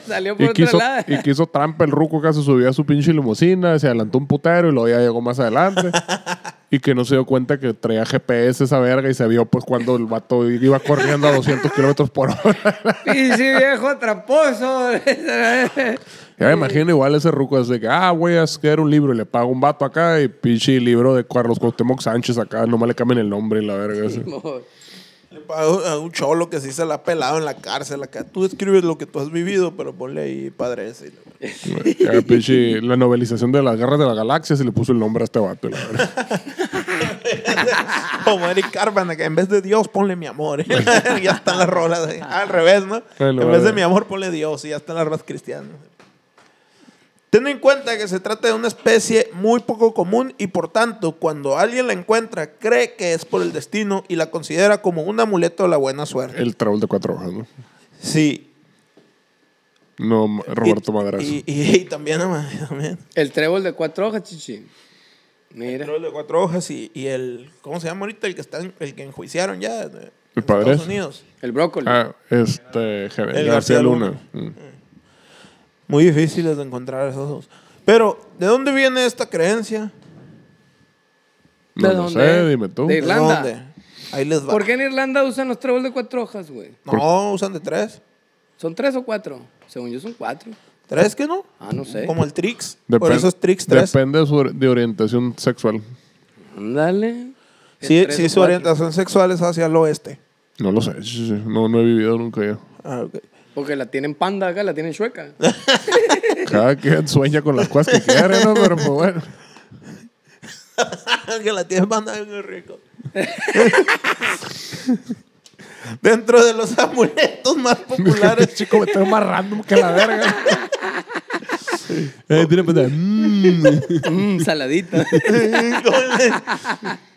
Salió por Y otro quiso, lado. y quiso trampa el ruco que se subió a su pinche limusina, se adelantó un putero y luego ya llegó más adelante. y que no se dio cuenta que traía GPS esa verga y se vio pues cuando el vato iba corriendo a 200 kilómetros por hora. Pinche viejo tramposo. ya me imagino igual ese ruco es de que, ah, voy a hacer un libro y le pago un vato acá y pinche libro de Carlos Cuauhtémoc Sánchez acá, nomás le cambian el nombre y la verga. ese. A un cholo que sí se la ha pelado en la cárcel acá. Tú escribes lo que tú has vivido, pero ponle ahí padre ese. y la la novelización de las guerras de las galaxias y le puso el nombre a este vato. la. Como Eric Carvan, que en vez de Dios ponle mi amor. ya están las rolas. ahí. Al revés, ¿no? Bueno, en vez de mi amor ponle Dios y ya están las rolas cristianas. Ten en cuenta que se trata de una especie muy poco común y por tanto, cuando alguien la encuentra, cree que es por el destino y la considera como un amuleto de la buena suerte. El trébol de cuatro hojas, ¿no? Sí. No, Roberto y, Madrazo. Y, y- y también, también. El trébol de cuatro hojas, chichi. Mira. El de cuatro hojas y, y el, ¿cómo se llama ahorita? El que está en- el que enjuiciaron ya de- en padre? Estados Unidos. El brócoli. Ah, este, El García, García Luna. Luna. Mm. Muy difíciles de encontrar esos dos. Pero, ¿de dónde viene esta creencia? No ¿De lo dónde? sé, dime tú. De ¿De Irlanda. dónde? Ahí les va. ¿Por qué en Irlanda usan los tréboles de cuatro hojas, güey? No, usan de tres. ¿Son tres o cuatro? Según yo son cuatro. ¿Tres que no? Ah, no sé. Como el Trix. Por Depen- eso es Trix 3. Depende de su or- de orientación sexual. Ándale. Sí, Tres sí, o su cuatro. orientación sexual es hacia el oeste. No lo sé. sí, sí, No, no he vivido nunca yo. Ah, ok. Porque la tienen panda acá, la tienen chueca. Cada quien sueña con las cosas que quiere, ¿no? Pero pues bueno. que la tiene banda es muy rico. Dentro de los amuletos más populares, Chico, me estoy más random que la verga. eh, tiene. Mm. Mmm, saladita. Con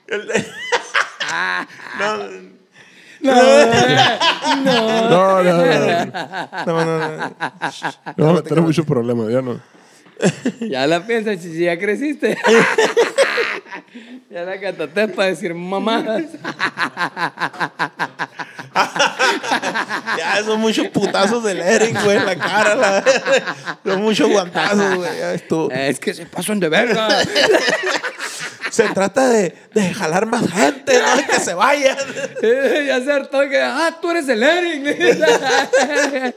el- el- no, no, no. No, no, no. no, no, no. No, no tengo muchos problemas, ya no. Ya la piensas, chichi, ya creciste. ya la cataste para decir mamadas. Ya, son muchos putazos del Eric, güey, en la cara. La, son muchos guantazos, güey. Ya estuvo. Es que se pasan de verga. Se trata de, de jalar más gente, no de que se vayan. ya se hartó que, ah, tú eres el Eric.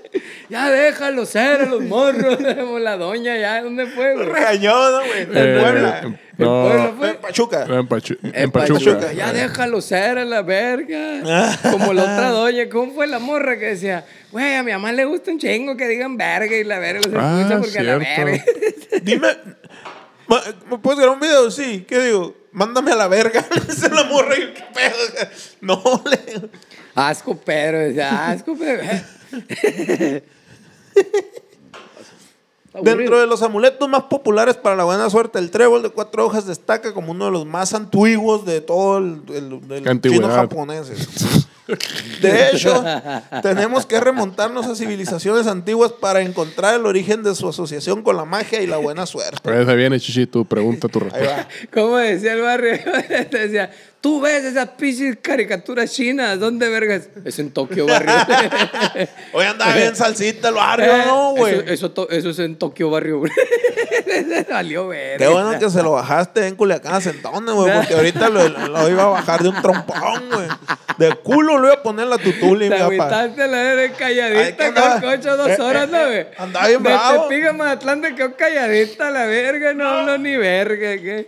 ya déjalo ser a los morros. La doña, ya, ¿dónde fue, güey? Regañó, ¿no, güey? En Eh, Puebla. El no, pueblo fue. En Pachuca. en, Pachu- en En Pachuca. Pachuca. Ya déjalo ser a la verga. Como la otra doña. ¿Cómo fue la morra que decía, güey, a mi mamá le gusta un chingo que digan verga y la verga los Ah, escucha porque a la cierto. verga. Dime, ma- ¿me puedes grabar un video? Sí, ¿qué digo? Mándame a la verga. Es la morra. y ¿Qué pedo? No, le... Asco Pedro, asco Pedro. Dentro de los amuletos más populares para la buena suerte, el trébol de cuatro hojas destaca como uno de los más antiguos de todo el, el, Antigüedad. chino japoneses. De hecho, tenemos que remontarnos a civilizaciones antiguas para encontrar el origen de su asociación con la magia y la buena suerte. Pues ahí viene, Chichi, tu pregunta, tu respuesta. va. Como decía el barrio, te decía, tú ves esas pinches caricaturas chinas, ¿dónde vergas? Es en Tokio, barrio. Hoy andaba bien salsita el barrio, ¿no, güey? Eso, eso, to- eso es en Tokio, barrio. Valió ver. Qué bueno que se lo bajaste en Culiacán a Centones, güey, porque ahorita lo, lo iba a bajar de un trompón, güey. De culo lo iba a poner la tutuli, mi Te papá. a la que calladita andaba- con cocho dos eh, horas, eh, ¿no, güey? eh, andaba bien De bravo. Tepic a Mazatlán te quedó calladita la verga, no hablo ni verga, ¿qué?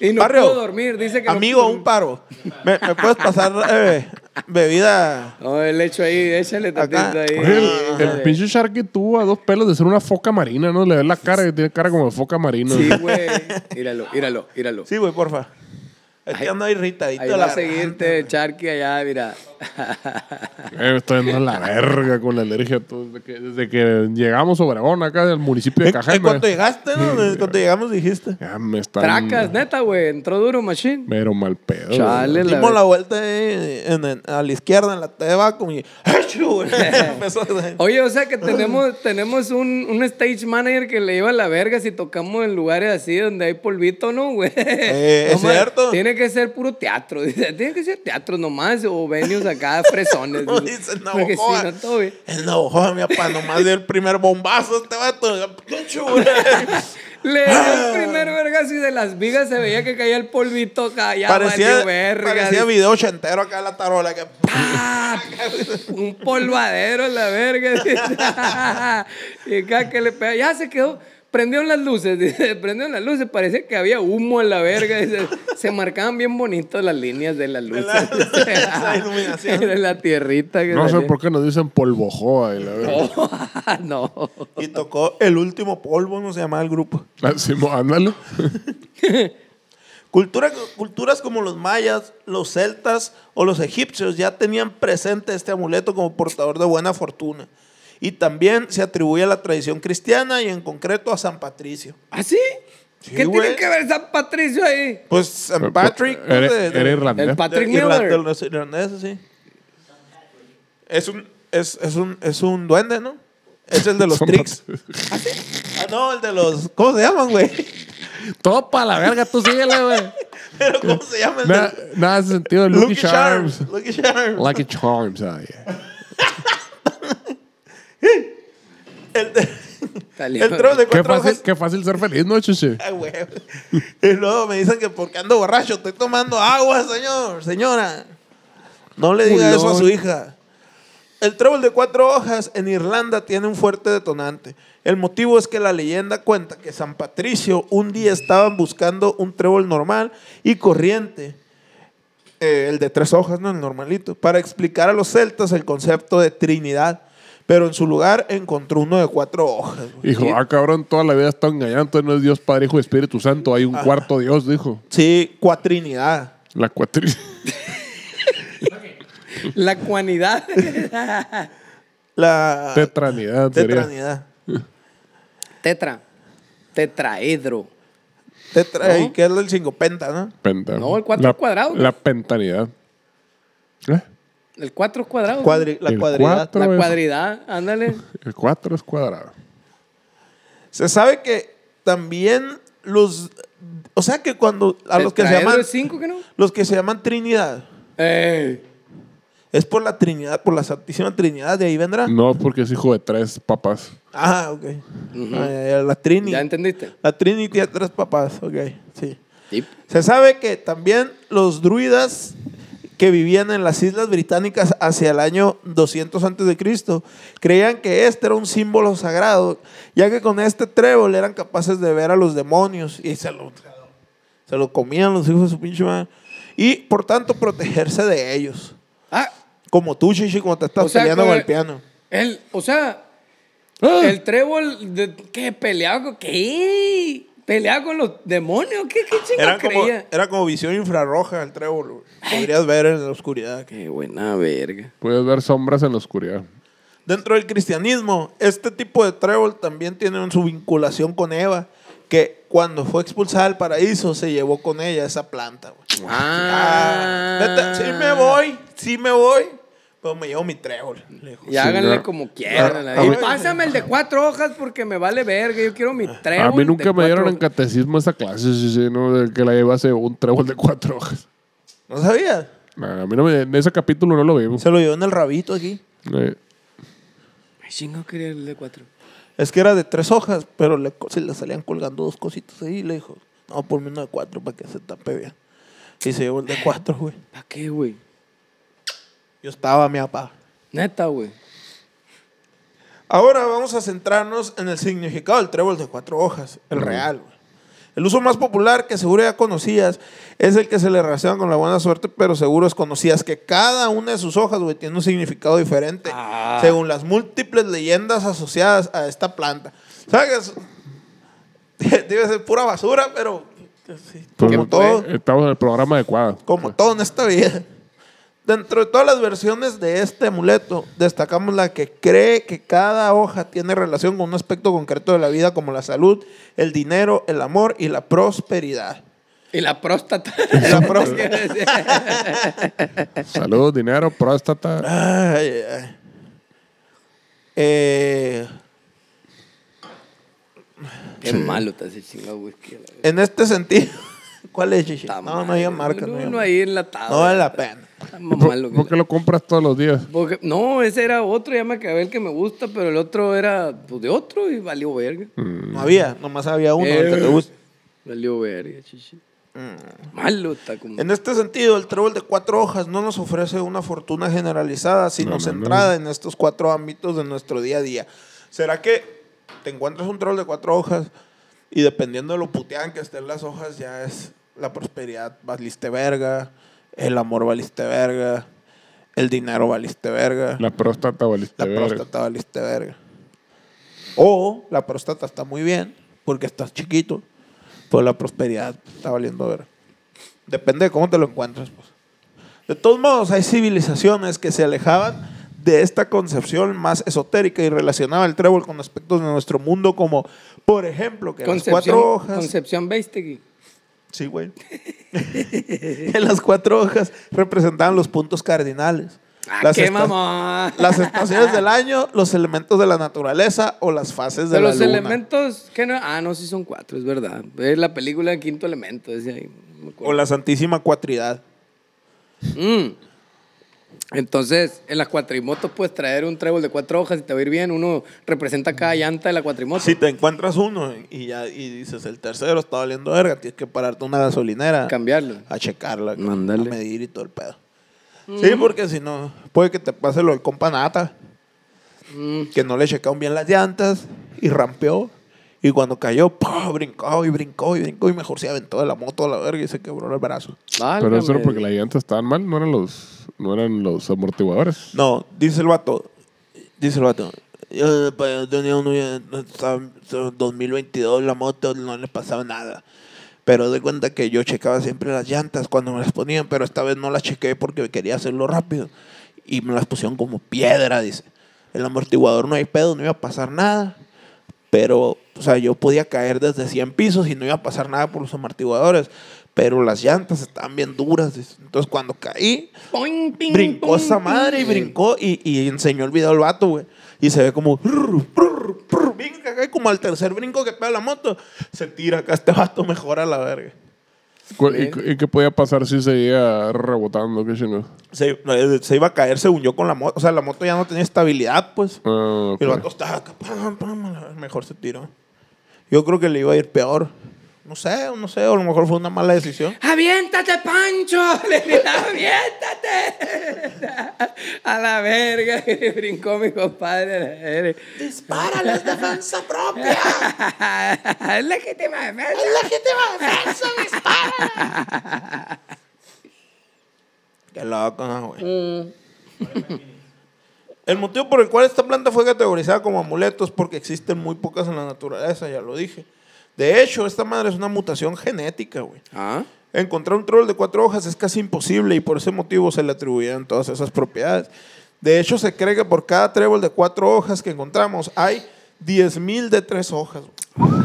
Y no Barrio, pudo dormir, dice que no Amigo, pudo un paro. ¿Me, me puedes pasar eh, bebida? No, el hecho ahí, échale tantito ahí. El, el Dale. pinche Sharky tuvo a dos pelos de ser una foca marina, ¿no? Le ves la cara, que tiene cara como de foca marina. Sí, güey. Míralo, míralo, míralo. Sí, güey, porfa. Es que ando irritadito. Ahí va la a seguirte, Charqui, allá, mira. Eh, estoy dando la verga con la alergia. todo, Desde que, desde que llegamos a Obregón, acá del municipio de En, en Cajeme. cuanto llegaste, ¿no? En cuanto llegamos dijiste. Ya me están... Tracas, neta, güey. Entró duro, machine. Mero mal pedo. Chale, la Dimos la vuelta ahí en- en- a la izquierda en la Teba como Oye, o sea que tenemos, tenemos un, un stage manager que le lleva la verga si tocamos en lugares así donde hay polvito, ¿no, güey? Eh, es cierto. Tiene que ser puro teatro. Tiene que ser teatro nomás o venues acá fresones. Como dice. Navajoa. no, todo bien. El Navajoa, mi papá, nomás dio el primer bombazo este vato. Le dio el primer vergazo y de las vigas se veía que caía el polvito acá. Ya parecía valió verga. parecía video ochentero acá en la tarola. Que, ¡Ah! Un polvadero la verga. y acá que le pega. Ya se quedó. Prendieron las luces, dice, prendieron las luces, parecía que había humo en la verga. dice. Se marcaban bien bonitas las líneas de las luces. la- esa iluminación. Era la tierrita que No sé por qué nos dicen polvojoa. Y la verdad. no. y tocó El Último Polvo, no se llamaba el grupo. Así, mo- ándale. Cultura- culturas como los mayas, los celtas o los egipcios ya tenían presente este amuleto como portador de buena fortuna. Y también se atribuye a la tradición cristiana y en concreto a San Patricio. ¿Ah, sí? Sí, ¿Qué güey. tiene que ver San Patricio ahí? Pues San Patrick. pues, Era, de- de- era irlandés. El Patrick de Miller. irlandeses, sí. Es un, es, es un, es un duende, ¿no? Es el de los tricks. Ah, no, el de los. ¿Cómo se llaman, güey? Todo para la verga, tú síguele, güey. Pero ¿cómo se llama el Nada, de nada hace sentido. Lucky, Charms. Lucky Charms. Lucky Charms, ah, yeah. El, el troll de Qué cuatro fácil, hojas. qué fácil ser feliz, ¿no, chuche? Ay, güey. Y luego me dicen que porque ando borracho, estoy tomando agua, señor, señora. No le diga eso a su hija. El trébol de cuatro hojas en Irlanda tiene un fuerte detonante. El motivo es que la leyenda cuenta que San Patricio un día estaban buscando un trébol normal y corriente, eh, el de tres hojas, ¿no? El normalito, para explicar a los celtas el concepto de Trinidad. Pero en su lugar encontró uno de cuatro hojas. güey. Dijo, ah, cabrón, toda la vida está engañando. Entonces no es Dios, Padre, Hijo y Espíritu Santo. Hay un cuarto Dios, dijo. Sí, cuatrinidad. La cuatri... La cuanidad. La Tetranidad sería. tetranidad. Tetra. Tetraedro. Tetra, ¿No? y que es el cinco penta, ¿no? Penta. No, el cuatro La- cuadrado. La pentanidad. ¿Eh? El 4 cuadrado. Cuadri- la El cuadridad. La es- cuadridad, ándale. El 4 es cuadrado. Se sabe que también los. O sea que cuando. A los que se llaman. es 5, ¿qué no? Los que se llaman Trinidad. Ey. Es por la Trinidad, por la Santísima Trinidad, de ahí vendrá. No, porque es hijo de tres papás. Ah, ok. Ah, la Trini. ¿Ya entendiste? La Trini tiene tres papás, ok. Sí. Sí. Se sabe que también los druidas que vivían en las islas británicas hacia el año 200 antes de Cristo creían que este era un símbolo sagrado, ya que con este trébol eran capaces de ver a los demonios y se lo, se lo comían los hijos de su pinche madre y por tanto protegerse de ellos. Ah, Como tú, Shishi, cuando te estás O sea, peleando con el- el piano. el, o sea, Ah. el trébol, de, ¿qué? ¿Peleaba con qué? ¿Peleaba con los demonios? ¿Qué, qué chinga Era como, creía? era como visión infrarroja el trébol. güey. Podrías ver en la oscuridad. Qué buena verga. Puedes ver sombras en la oscuridad. Dentro del cristianismo, este tipo de trébol también tiene su vinculación con Eva, que cuando fue expulsada del paraíso se llevó con ella esa planta. güey. Ah, neta, sí me voy, sí me voy, pero me llevo mi trébol. Y háganle como quieran. Ah, Y ah, pásame el de cuatro hojas porque me vale verga. Yo quiero mi trébol. A mí nunca de me dieron cuatro en catecismo esa clase, sí, sí, ¿no? De que la llevase un trébol de cuatro hojas. ¿No sabía? Nah, a mí no me, en ese capítulo no lo vimos. Se lo llevó en el rabito aquí. Eh, Ay, chingo quería el de cuatro. Es que era de tres hojas, pero le, co- se le salían colgando dos cositas ahí. Y le dijo, no, por uno de cuatro para que se tape bien. Y se llevó el de cuatro, güey. ¿Para qué, güey? Yo estaba, mi papá. Neta, güey. Ahora vamos a centrarnos en el significado del trébol de cuatro hojas, el real. güey. El uso más popular, que seguro ya conocías, es el que se le relaciona con la buena suerte, pero seguro desconocías que cada una de sus hojas, güey, tiene un significado diferente Ah. según las múltiples leyendas asociadas a esta planta. ¿Sabes? Debe ser pura basura, pero sí, pues, como todo. Estamos en el programa adecuado. Como todo en esta vida. Dentro de todas las versiones de este amuleto, destacamos la que cree que cada hoja tiene relación con un aspecto concreto de la vida, como la salud, el dinero, el amor y la prosperidad. Y la próstata. La próstata. Salud, dinero, próstata. Ay, ay, ay. Eh, Qué malo está ese chingado whisky. en este sentido, ¿cuál es, Chichi? No, no hay marca. No, Uno ahí enlatado. No vale la pena. Está ¿Por, más malo que por qué lo compras todos los días? Porque- no, ese era otro, ya me acabé el que me gusta, pero el otro era pues, de otro y valió verga. No había, nomás había uno, el que te Eh. gusta. Valió verga, chichi. Malo está como. En este sentido, el trébol de cuatro hojas no nos ofrece una fortuna generalizada, sino No, no, centrada en estos cuatro ámbitos de nuestro día a día. ¿Será que te encuentras un trébol de cuatro hojas y dependiendo de lo puteadas que estén las hojas, ya es la prosperidad valiste verga, el amor valiste verga, el dinero valiste verga, La próstata valiste la verga. próstata valiste verga? O la próstata está muy bien porque estás chiquito, pues la prosperidad está valiendo verga. Depende de cómo te lo encuentres. Pues. De todos modos, hay civilizaciones que se alejaban de esta concepción más esotérica y relacionaba el trébol con aspectos de nuestro mundo como, por ejemplo, que las cuatro hojas... Concepción Beistegui. Sí, güey. en las cuatro hojas representaban los puntos cardinales. Ah, Las qué mamón. Las estaciones del año, los elementos de la naturaleza o las fases de, la los luna. elementos, que no? Ah, no, sí son cuatro, es verdad. Es la película Quinto Elemento, ahí. acuerdo. O la Santísima Cuatridad. Mm. Entonces, en las cuatrimotos puedes traer un trébol de cuatro hojas y te va a ir bien. Uno representa cada llanta de la cuatrimoto. Si te encuentras uno y ya y dices el tercero está valiendo verga, tienes que pararte una gasolinera Cambiarlo. a checarla, Ándale. a medir y todo el pedo. Sí, porque si no, puede que te pase lo del compa Nata, Mm. que no le checaron bien las llantas y rampeó. Y cuando cayó, ¡pah! brincó y brincó y brincó y mejor se aventó de la moto a la verga y se quebró el brazo. Pero eso era porque las llantas estaban mal, no eran los, no eran los amortiguadores. No, dice el vato, dice el vato, yo pues, tenía ya, estaba- estaba 2022, la moto no le pasaba nada. Pero de cuenta que yo checaba siempre las llantas cuando me las ponían, pero esta vez no las chequé porque quería hacerlo rápido. Y me las pusieron como piedra, dice. El amortiguador no hay pedo, no iba a pasar nada. Pero, o sea, yo podía caer desde 100 pisos y no iba a pasar nada por los amortiguadores. Pero las llantas estaban bien duras. Entonces, cuando caí, ping, brincó esa madre y brincó y, y enseñó el video al vato, güey. Y se ve como... como al tercer brinco que pega la moto, se tira acá este vato, mejora la verga. ¿Cu- ¿Y, y qué podía pasar si seguía rebotando? ¿Qué chingado? Se, eh, se iba a caer, según yo, con la moto. O sea, la moto ya no tenía estabilidad, pues. Ah, ok. Y el vato estaba acá, pam, pam, mejor se tiró. Yo creo que le iba a ir peor. No sé, no sé, o a lo mejor fue una mala decisión. ¡Aviéntate, Pancho! ¡aviéntate! A la verga, que brincó mi compadre. Dispárale, es defensa propia. es legítima defensa. legítima defensa, dispara. Qué loco, ¿no, güey. El motivo por el cual esta planta fue categorizada como amuleto es porque existen muy pocas en la naturaleza, ya lo dije. De hecho, esta madre es una mutación genética, güey. ¿Ah? Encontrar un trébol de cuatro hojas es casi imposible y por ese motivo se le atribuyen todas esas propiedades. De hecho, se cree que por cada trébol de cuatro hojas que encontramos hay 10.000 de tres hojas. güey.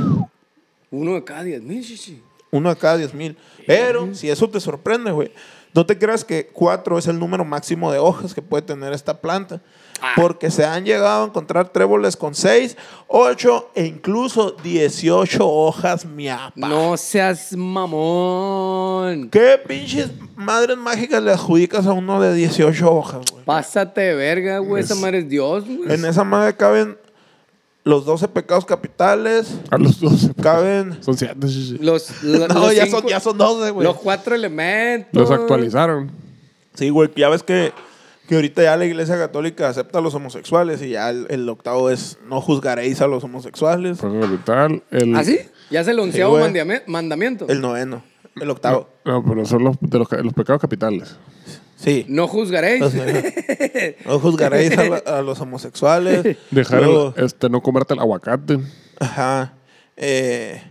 Uno de cada diez mil, chichi. Uno de cada 10.000. Pero si eso te sorprende, güey, no te creas que cuatro es el número máximo de hojas que puede tener esta planta. Porque se han llegado a encontrar tréboles con 6, 8 e incluso 18 hojas miapa. No seas mamón. ¿Qué pinches madres mágicas le adjudicas a uno de 18 hojas, güey? Pásate de verga, güey. Esa madre es Dios, güey. En esa madre caben los 12 pecados capitales, A los dos. caben... Son siete. sí, sí. Los, lo- No, los ya, cinco- son, ya son 12, güey. Los cuatro elementos. Los actualizaron. Sí, güey, ya ves que, que ahorita ya la iglesia católica acepta a los homosexuales y ya el, el octavo es no juzgaréis a los homosexuales. Capital. El, ¿Ah, sí? Ya se el onceavo mandame- mandamiento. El noveno, el octavo. No, pero son los, de los pecados capitales. Sí. No juzgaréis. No juzgaréis a, la- a los homosexuales. Dejar Luego, el, este, no comerte el aguacate. Ajá. Eh,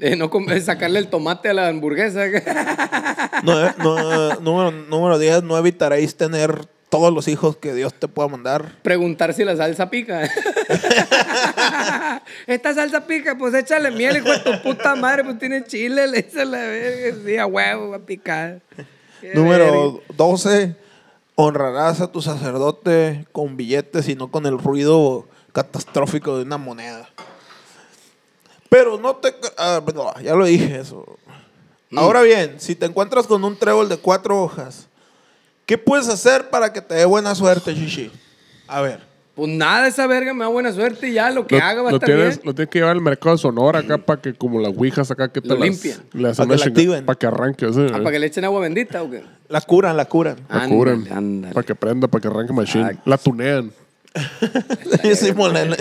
Eh, no com- sacarle el tomate a la hamburguesa. no, no, número, número 10, no evitaréis tener todos los hijos que Dios te pueda mandar. Preguntar si la salsa pica. Esta salsa pica, pues échale miel, hijo de tu puta madre, pues tiene chile, le echa la verga. Sí, a huevo, va a picar. Número 12, honrarás a tu sacerdote con billetes y no con el ruido catastrófico de una moneda. Pero no te... ah, ya lo dije eso. Ahora bien, si te encuentras con un trébol de cuatro hojas, ¿qué puedes hacer para que te dé buena suerte, Shishi? A ver. Pues nada, esa verga me da buena suerte y ya lo que lo, haga va a estar tienes, bien. lo tienes que llevar al mercado de Sonora acá para que, como las ouijas acá, que te Lo las- limpian. le hacen Pa' que la activen. Para que arranque. Ah, para que le echen agua bendita o qué. La curan, la curan. La Ándale, ándale. Para que prenda, para que arranque machine. Exacto. La tunean. Sí, Molene.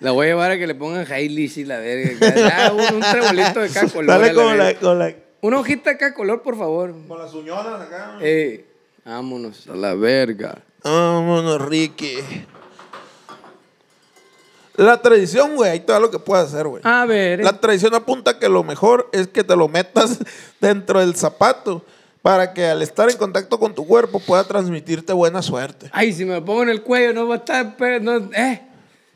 La voy a llevar a que le pongan Hailey y la verga. Ah, un, un trebolito de cada color. Dale con la, con la... Una hojita de cada color, por favor. Con las uñonas acá. Eh, vámonos a la verga. Vámonos, Ricky. La tradición, güey, ahí te da lo que puedes hacer, güey. A ver. La tradición apunta que lo mejor es que te lo metas dentro del zapato para que al estar en contacto con tu cuerpo pueda transmitirte buena suerte. Ay, si me lo pongo en el cuello, no va a estar. pe- No, eh,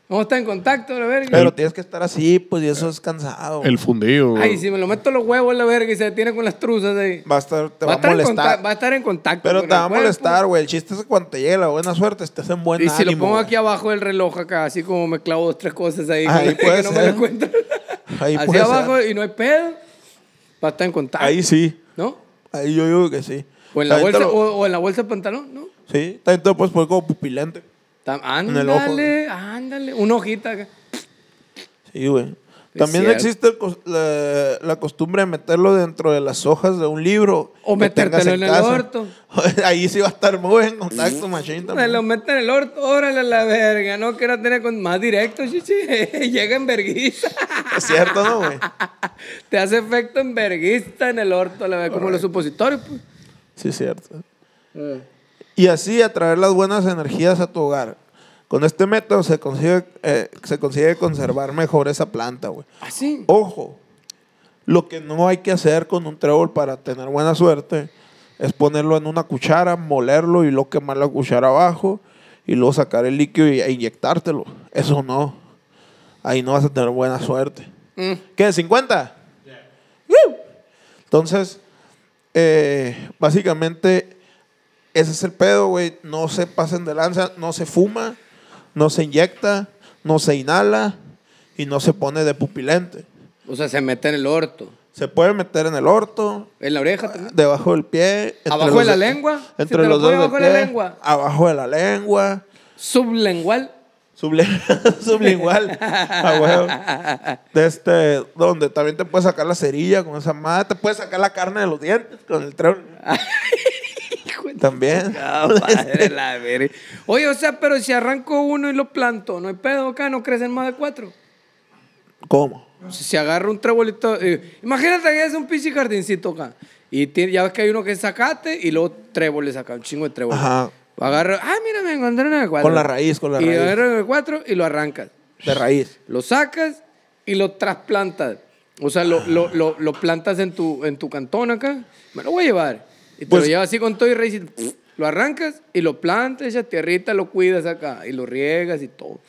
no va a estar en contacto, la verga. Pero tienes que estar así, pues, y eso es cansado. El fundido. Ay, si me lo meto en los huevos, la verga, y se detiene con las truzas ahí. Va a estar, te va, a molestar. va a estar en contacto. Pero con te va a molestar, güey. El chiste es que cuando te llegue la buena suerte estés en buen Y si lo pongo aquí abajo del reloj acá, así como me clavo dos, tres cosas ahí, Ahí que puede no me ser. lo cuento. Ahí Así puede abajo ser. y no hay pedo, va a estar en contacto. Ahí sí. ¿No? Ahí yo digo que sí. O en la bolsa, o, o en la bolsa de pantalón, ¿no? Sí, también te lo puedes poner como pupilente. Ándale, ándale, una hojita acá. Sí, güey. También cierto. existe el la, la costumbre de meterlo dentro de las hojas de un libro. O metértelo en el casa. orto. Ahí sí va a estar muy en contacto, machine Me también. lo mete en el orto, órale a la verga, no quiero tener con más directo, chichi. Llega en verguiza. Es cierto, ¿no, güey? Te hace efecto en verguista en el orto, la verga, como los supositorios, pues. Sí, es cierto. Y así atraer las buenas energías a tu hogar. Con este método se consigue, eh, se consigue conservar mejor esa planta, güey. Así. Ojo, lo que no hay que hacer con un trébol para tener buena suerte es ponerlo en una cuchara, molerlo y luego quemar la cuchara abajo y luego sacar el líquido y, e inyectártelo. Eso no. Ahí no vas a tener buena suerte. Mm. ¿Qué? ¿50? ¡Woo! Entonces, eh, básicamente, ese es el pedo, güey. No se pasen de lanza, no se fuma, no se inyecta, no se inhala y no se pone de pupilente. O sea, se mete en el orto. Se puede meter en el orto, En la oreja también. debajo del pie. ¿Abajo de la lengua? ¿Se Entre los dedos abajo de la lengua? Abajo de la lengua. Sublingual. Sublingual. A huevo. De este, donde también te puedes sacar la cerilla con esa madre. Te puedes sacar la carne de los dientes con el También. Ah, padre, la verga. Oye, o sea, pero si arranco uno y lo planto, no hay pedo acá, no crecen más de cuatro. ¿Cómo? Si se agarra un trebolito, eh, imagínate que es un pinche jardincito acá. Y tiene- ya ves que hay uno que es zacate y luego tréboles acá, un chingo de tréboles. Ajá. Agarra, ah, mira, me encontré en el cuatro. Con la raíz, con la y raíz. agarras en el cuatro y lo arrancas. De raíz. Lo sacas y lo trasplantas. O sea, lo, lo, lo, lo plantas en tu, en tu cantón acá. Me lo voy a llevar. Y te Pues- lo llevas así con todo y raíz. y lo arrancas y lo plantas, esa tierrita, lo cuidas acá. Y lo riegas y todo.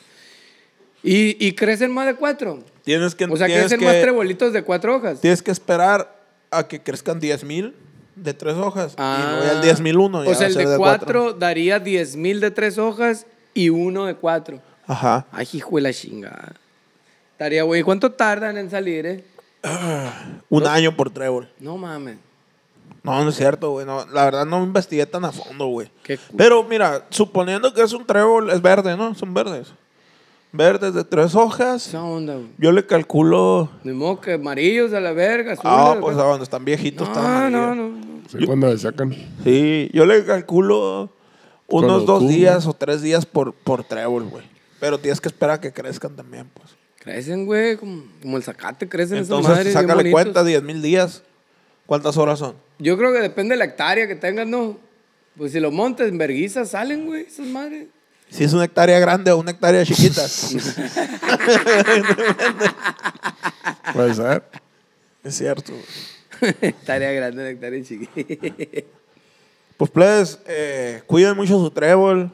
Y, y crecen más de cuatro. Tienes que, O sea, tienes crecen que, más trebolitos de cuatro hojas. Tienes que esperar a que crezcan 10 mil de tres hojas. y Ah. luego ya el 10 mil uno. ya O sea, el ser de cuatro. cuatro daría 10 mil de tres hojas y uno de cuatro. Ajá. Ay, hijo de la chingada. Estaría, güey. ¿Cuánto tardan en salir, eh? Un año por trébol. No mames. No, no es cierto, güey. No, la verdad no investigué tan a fondo, güey. Pero mira, suponiendo que es un trébol, es verde, ¿no? Son verdes. Verdes de tres hojas. Esa onda, güey. Yo le calculo. Ni modo que amarillos a la verga, azules. Ah, pues a donde están viejitos. están no, no, amarillos. no, no. Sí, cuando le sacan. Sí, yo le calculo unos Cuando dos tú- días o tres días por, por trébol, güey. Pero tienes que esperar a que crezcan también, pues. Crecen, güey, como, como el zacate, crecen esas Entonces, madres. bien sácale bonitos. cuenta, 10 mil días. ¿Cuántas horas son? Yo creo que depende de la hectárea que tengas, ¿no? Pues si lo montas en verguizas, salen, güey, esas madres. Si es una hectárea grande o una hectárea chiquita. Puede ser. es cierto. güey. hectárea grande, una hectárea chiquita. Pues, plebes, eh, cuiden mucho su trébol.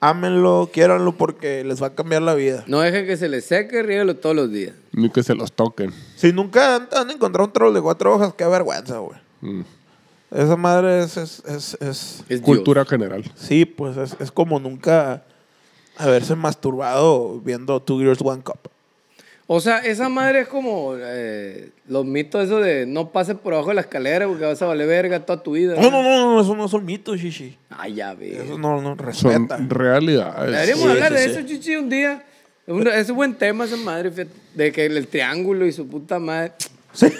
Ámenlo, quiéranlo porque les va a cambiar la vida. No dejen que se les seque, ríelo todos los días. Ni que se los toquen. Si nunca han, han encontrado un trébol de cuatro hojas, qué vergüenza, güey. Mm. Esa madre es, es, es, es- Es Cultura general. Sí, pues es, es como nunca haberse masturbado viendo Two Girls One Cup. O sea, esa madre es como eh, los mitos eso de no pases por abajo de la escalera porque vas a valer verga toda tu vida. No, no, no, no, eso no son mitos, shishi. Ay, ya ve. Eso no, no, Son respeta. realidades. Deberíamos Sí, hablar sí, de sí. eso, chichi, un día. Un- Es un buen tema esa madre, fíjate, de que el, el triángulo y su puta madre. Sí.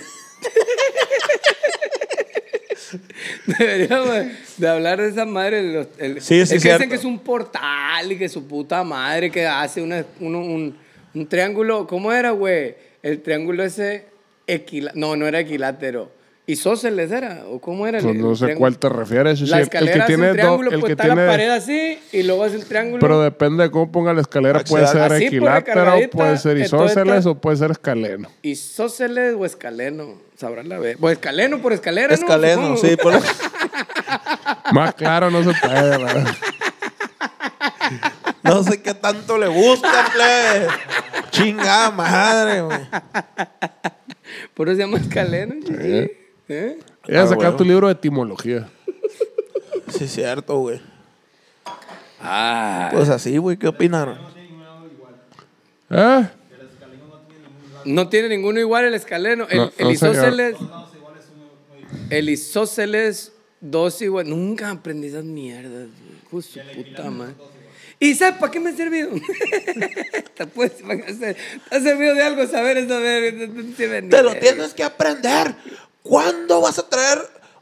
Deberíamos de hablar de esa madre. de los- el- Sí, sí, es que dicen que es un portal y que su puta madre que hace una- uno- un, un triángulo. ¿Cómo era, güey? El triángulo ese equilátero. No, no era equilátero. Isósceles era, o cómo era. el- Pues el no sé triángulo? cuál te refieres. La sí, el escalera que tiene un do- triángulo, el pues que está tiene la pared así y luego hace el triángulo. Pero depende de cómo ponga la escalera. Puede Así, ser por equilátero, puede ser isósceles está- o puede ser escaleno. Isósceles o escaleno, sabrán la vez. O escaleno por escalera, ¿no? Escaleno, sí. Por... Más claro no se puede, ¿verdad? No sé qué tanto le gusta, plebe. Chingada madre, güey. Por eso se llama escaleno. chichi. ¿Eh? Ya Ah, sacar bueno. tu libro de etimología. Sí, es cierto, güey. Ah, Pues así, güey, ¿qué opinaron? ¿Eh? no tiene ninguno igual el escaleno. El, No, el no, isósceles. El isósceles, dos igual. Nunca aprendí esas mierdas. güey. Su puta madre. ¿Y sabes para qué me ha servido? te, puedes, te ha servido de algo saber eso. ver, no- Te lo tienes que aprender. ¿Cuándo vas a traer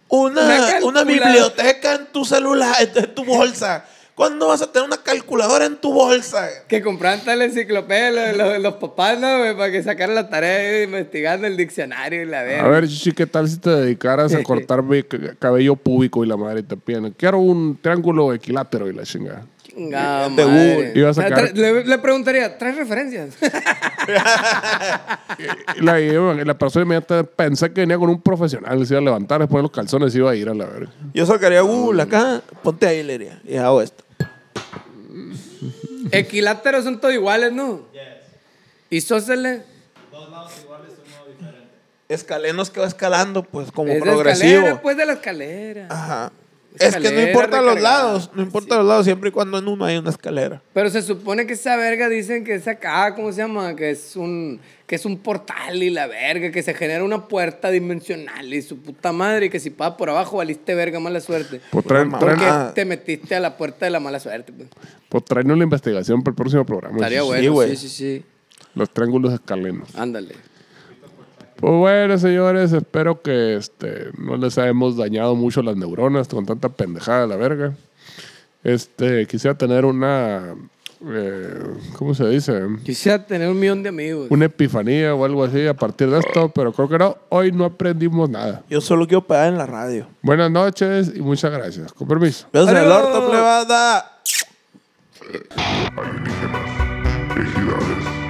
Una una, biblioteca en tu celular, en tu bolsa? ¿Cuándo vas a tener una calculadora en tu bolsa? Que compraban tal enciclopedia los, los, los papás, ¿no? güey? Para que sacaran la tarea de investigando el diccionario y la verga. A ver, Chichi, ¿qué tal si te dedicaras a cortar mi cabello púbico y la madre te piden? Quiero un triángulo equilátero y la chingada. Chingada madre. Iba a sacar- Tra- Le, le preguntaría, ¿traes referencias? La, la persona inmediatamente pensé que venía con un profesional, se iba a levantar, después los calzones y iba a ir a la verga. Yo sacaría Google acá, ponte ahí, le diría, y hago esto. Equiláteros son todos iguales, ¿no? Isósceles. Escalenos que va escalando, pues como Es progresivo. escalera, pues de la escalera. Ajá. Es que no Escalera importa los recargada. lados, no importa los lados, siempre y cuando en uno hay una escalera. Pero se supone que esa verga dicen que es acá, ¿cómo se llama? Que es un que es un portal y la verga, que se genera una puerta dimensional y su puta madre, y que si pasa por abajo valiste verga, mala suerte. Pues traen, Una traen- Porque mamada. te metiste a la puerta de la mala suerte. Pues. pues una investigación para el próximo programa. Estaría Chichi. bueno, sí, sí, sí. Los triángulos escalenos. Ándale. Pues bueno, señores, espero que este, no les hayamos dañado mucho las neuronas con tanta pendejada de la verga. Este, quisiera tener una, eh, ¿cómo se dice? Quisiera tener un millón de amigos. Una epifanía o algo así a partir de esto, pero creo que no, hoy no aprendimos nada. Yo solo quiero pegar en la radio. Buenas noches y muchas gracias. Con permiso. Besos en el orto, plebada. ejidales.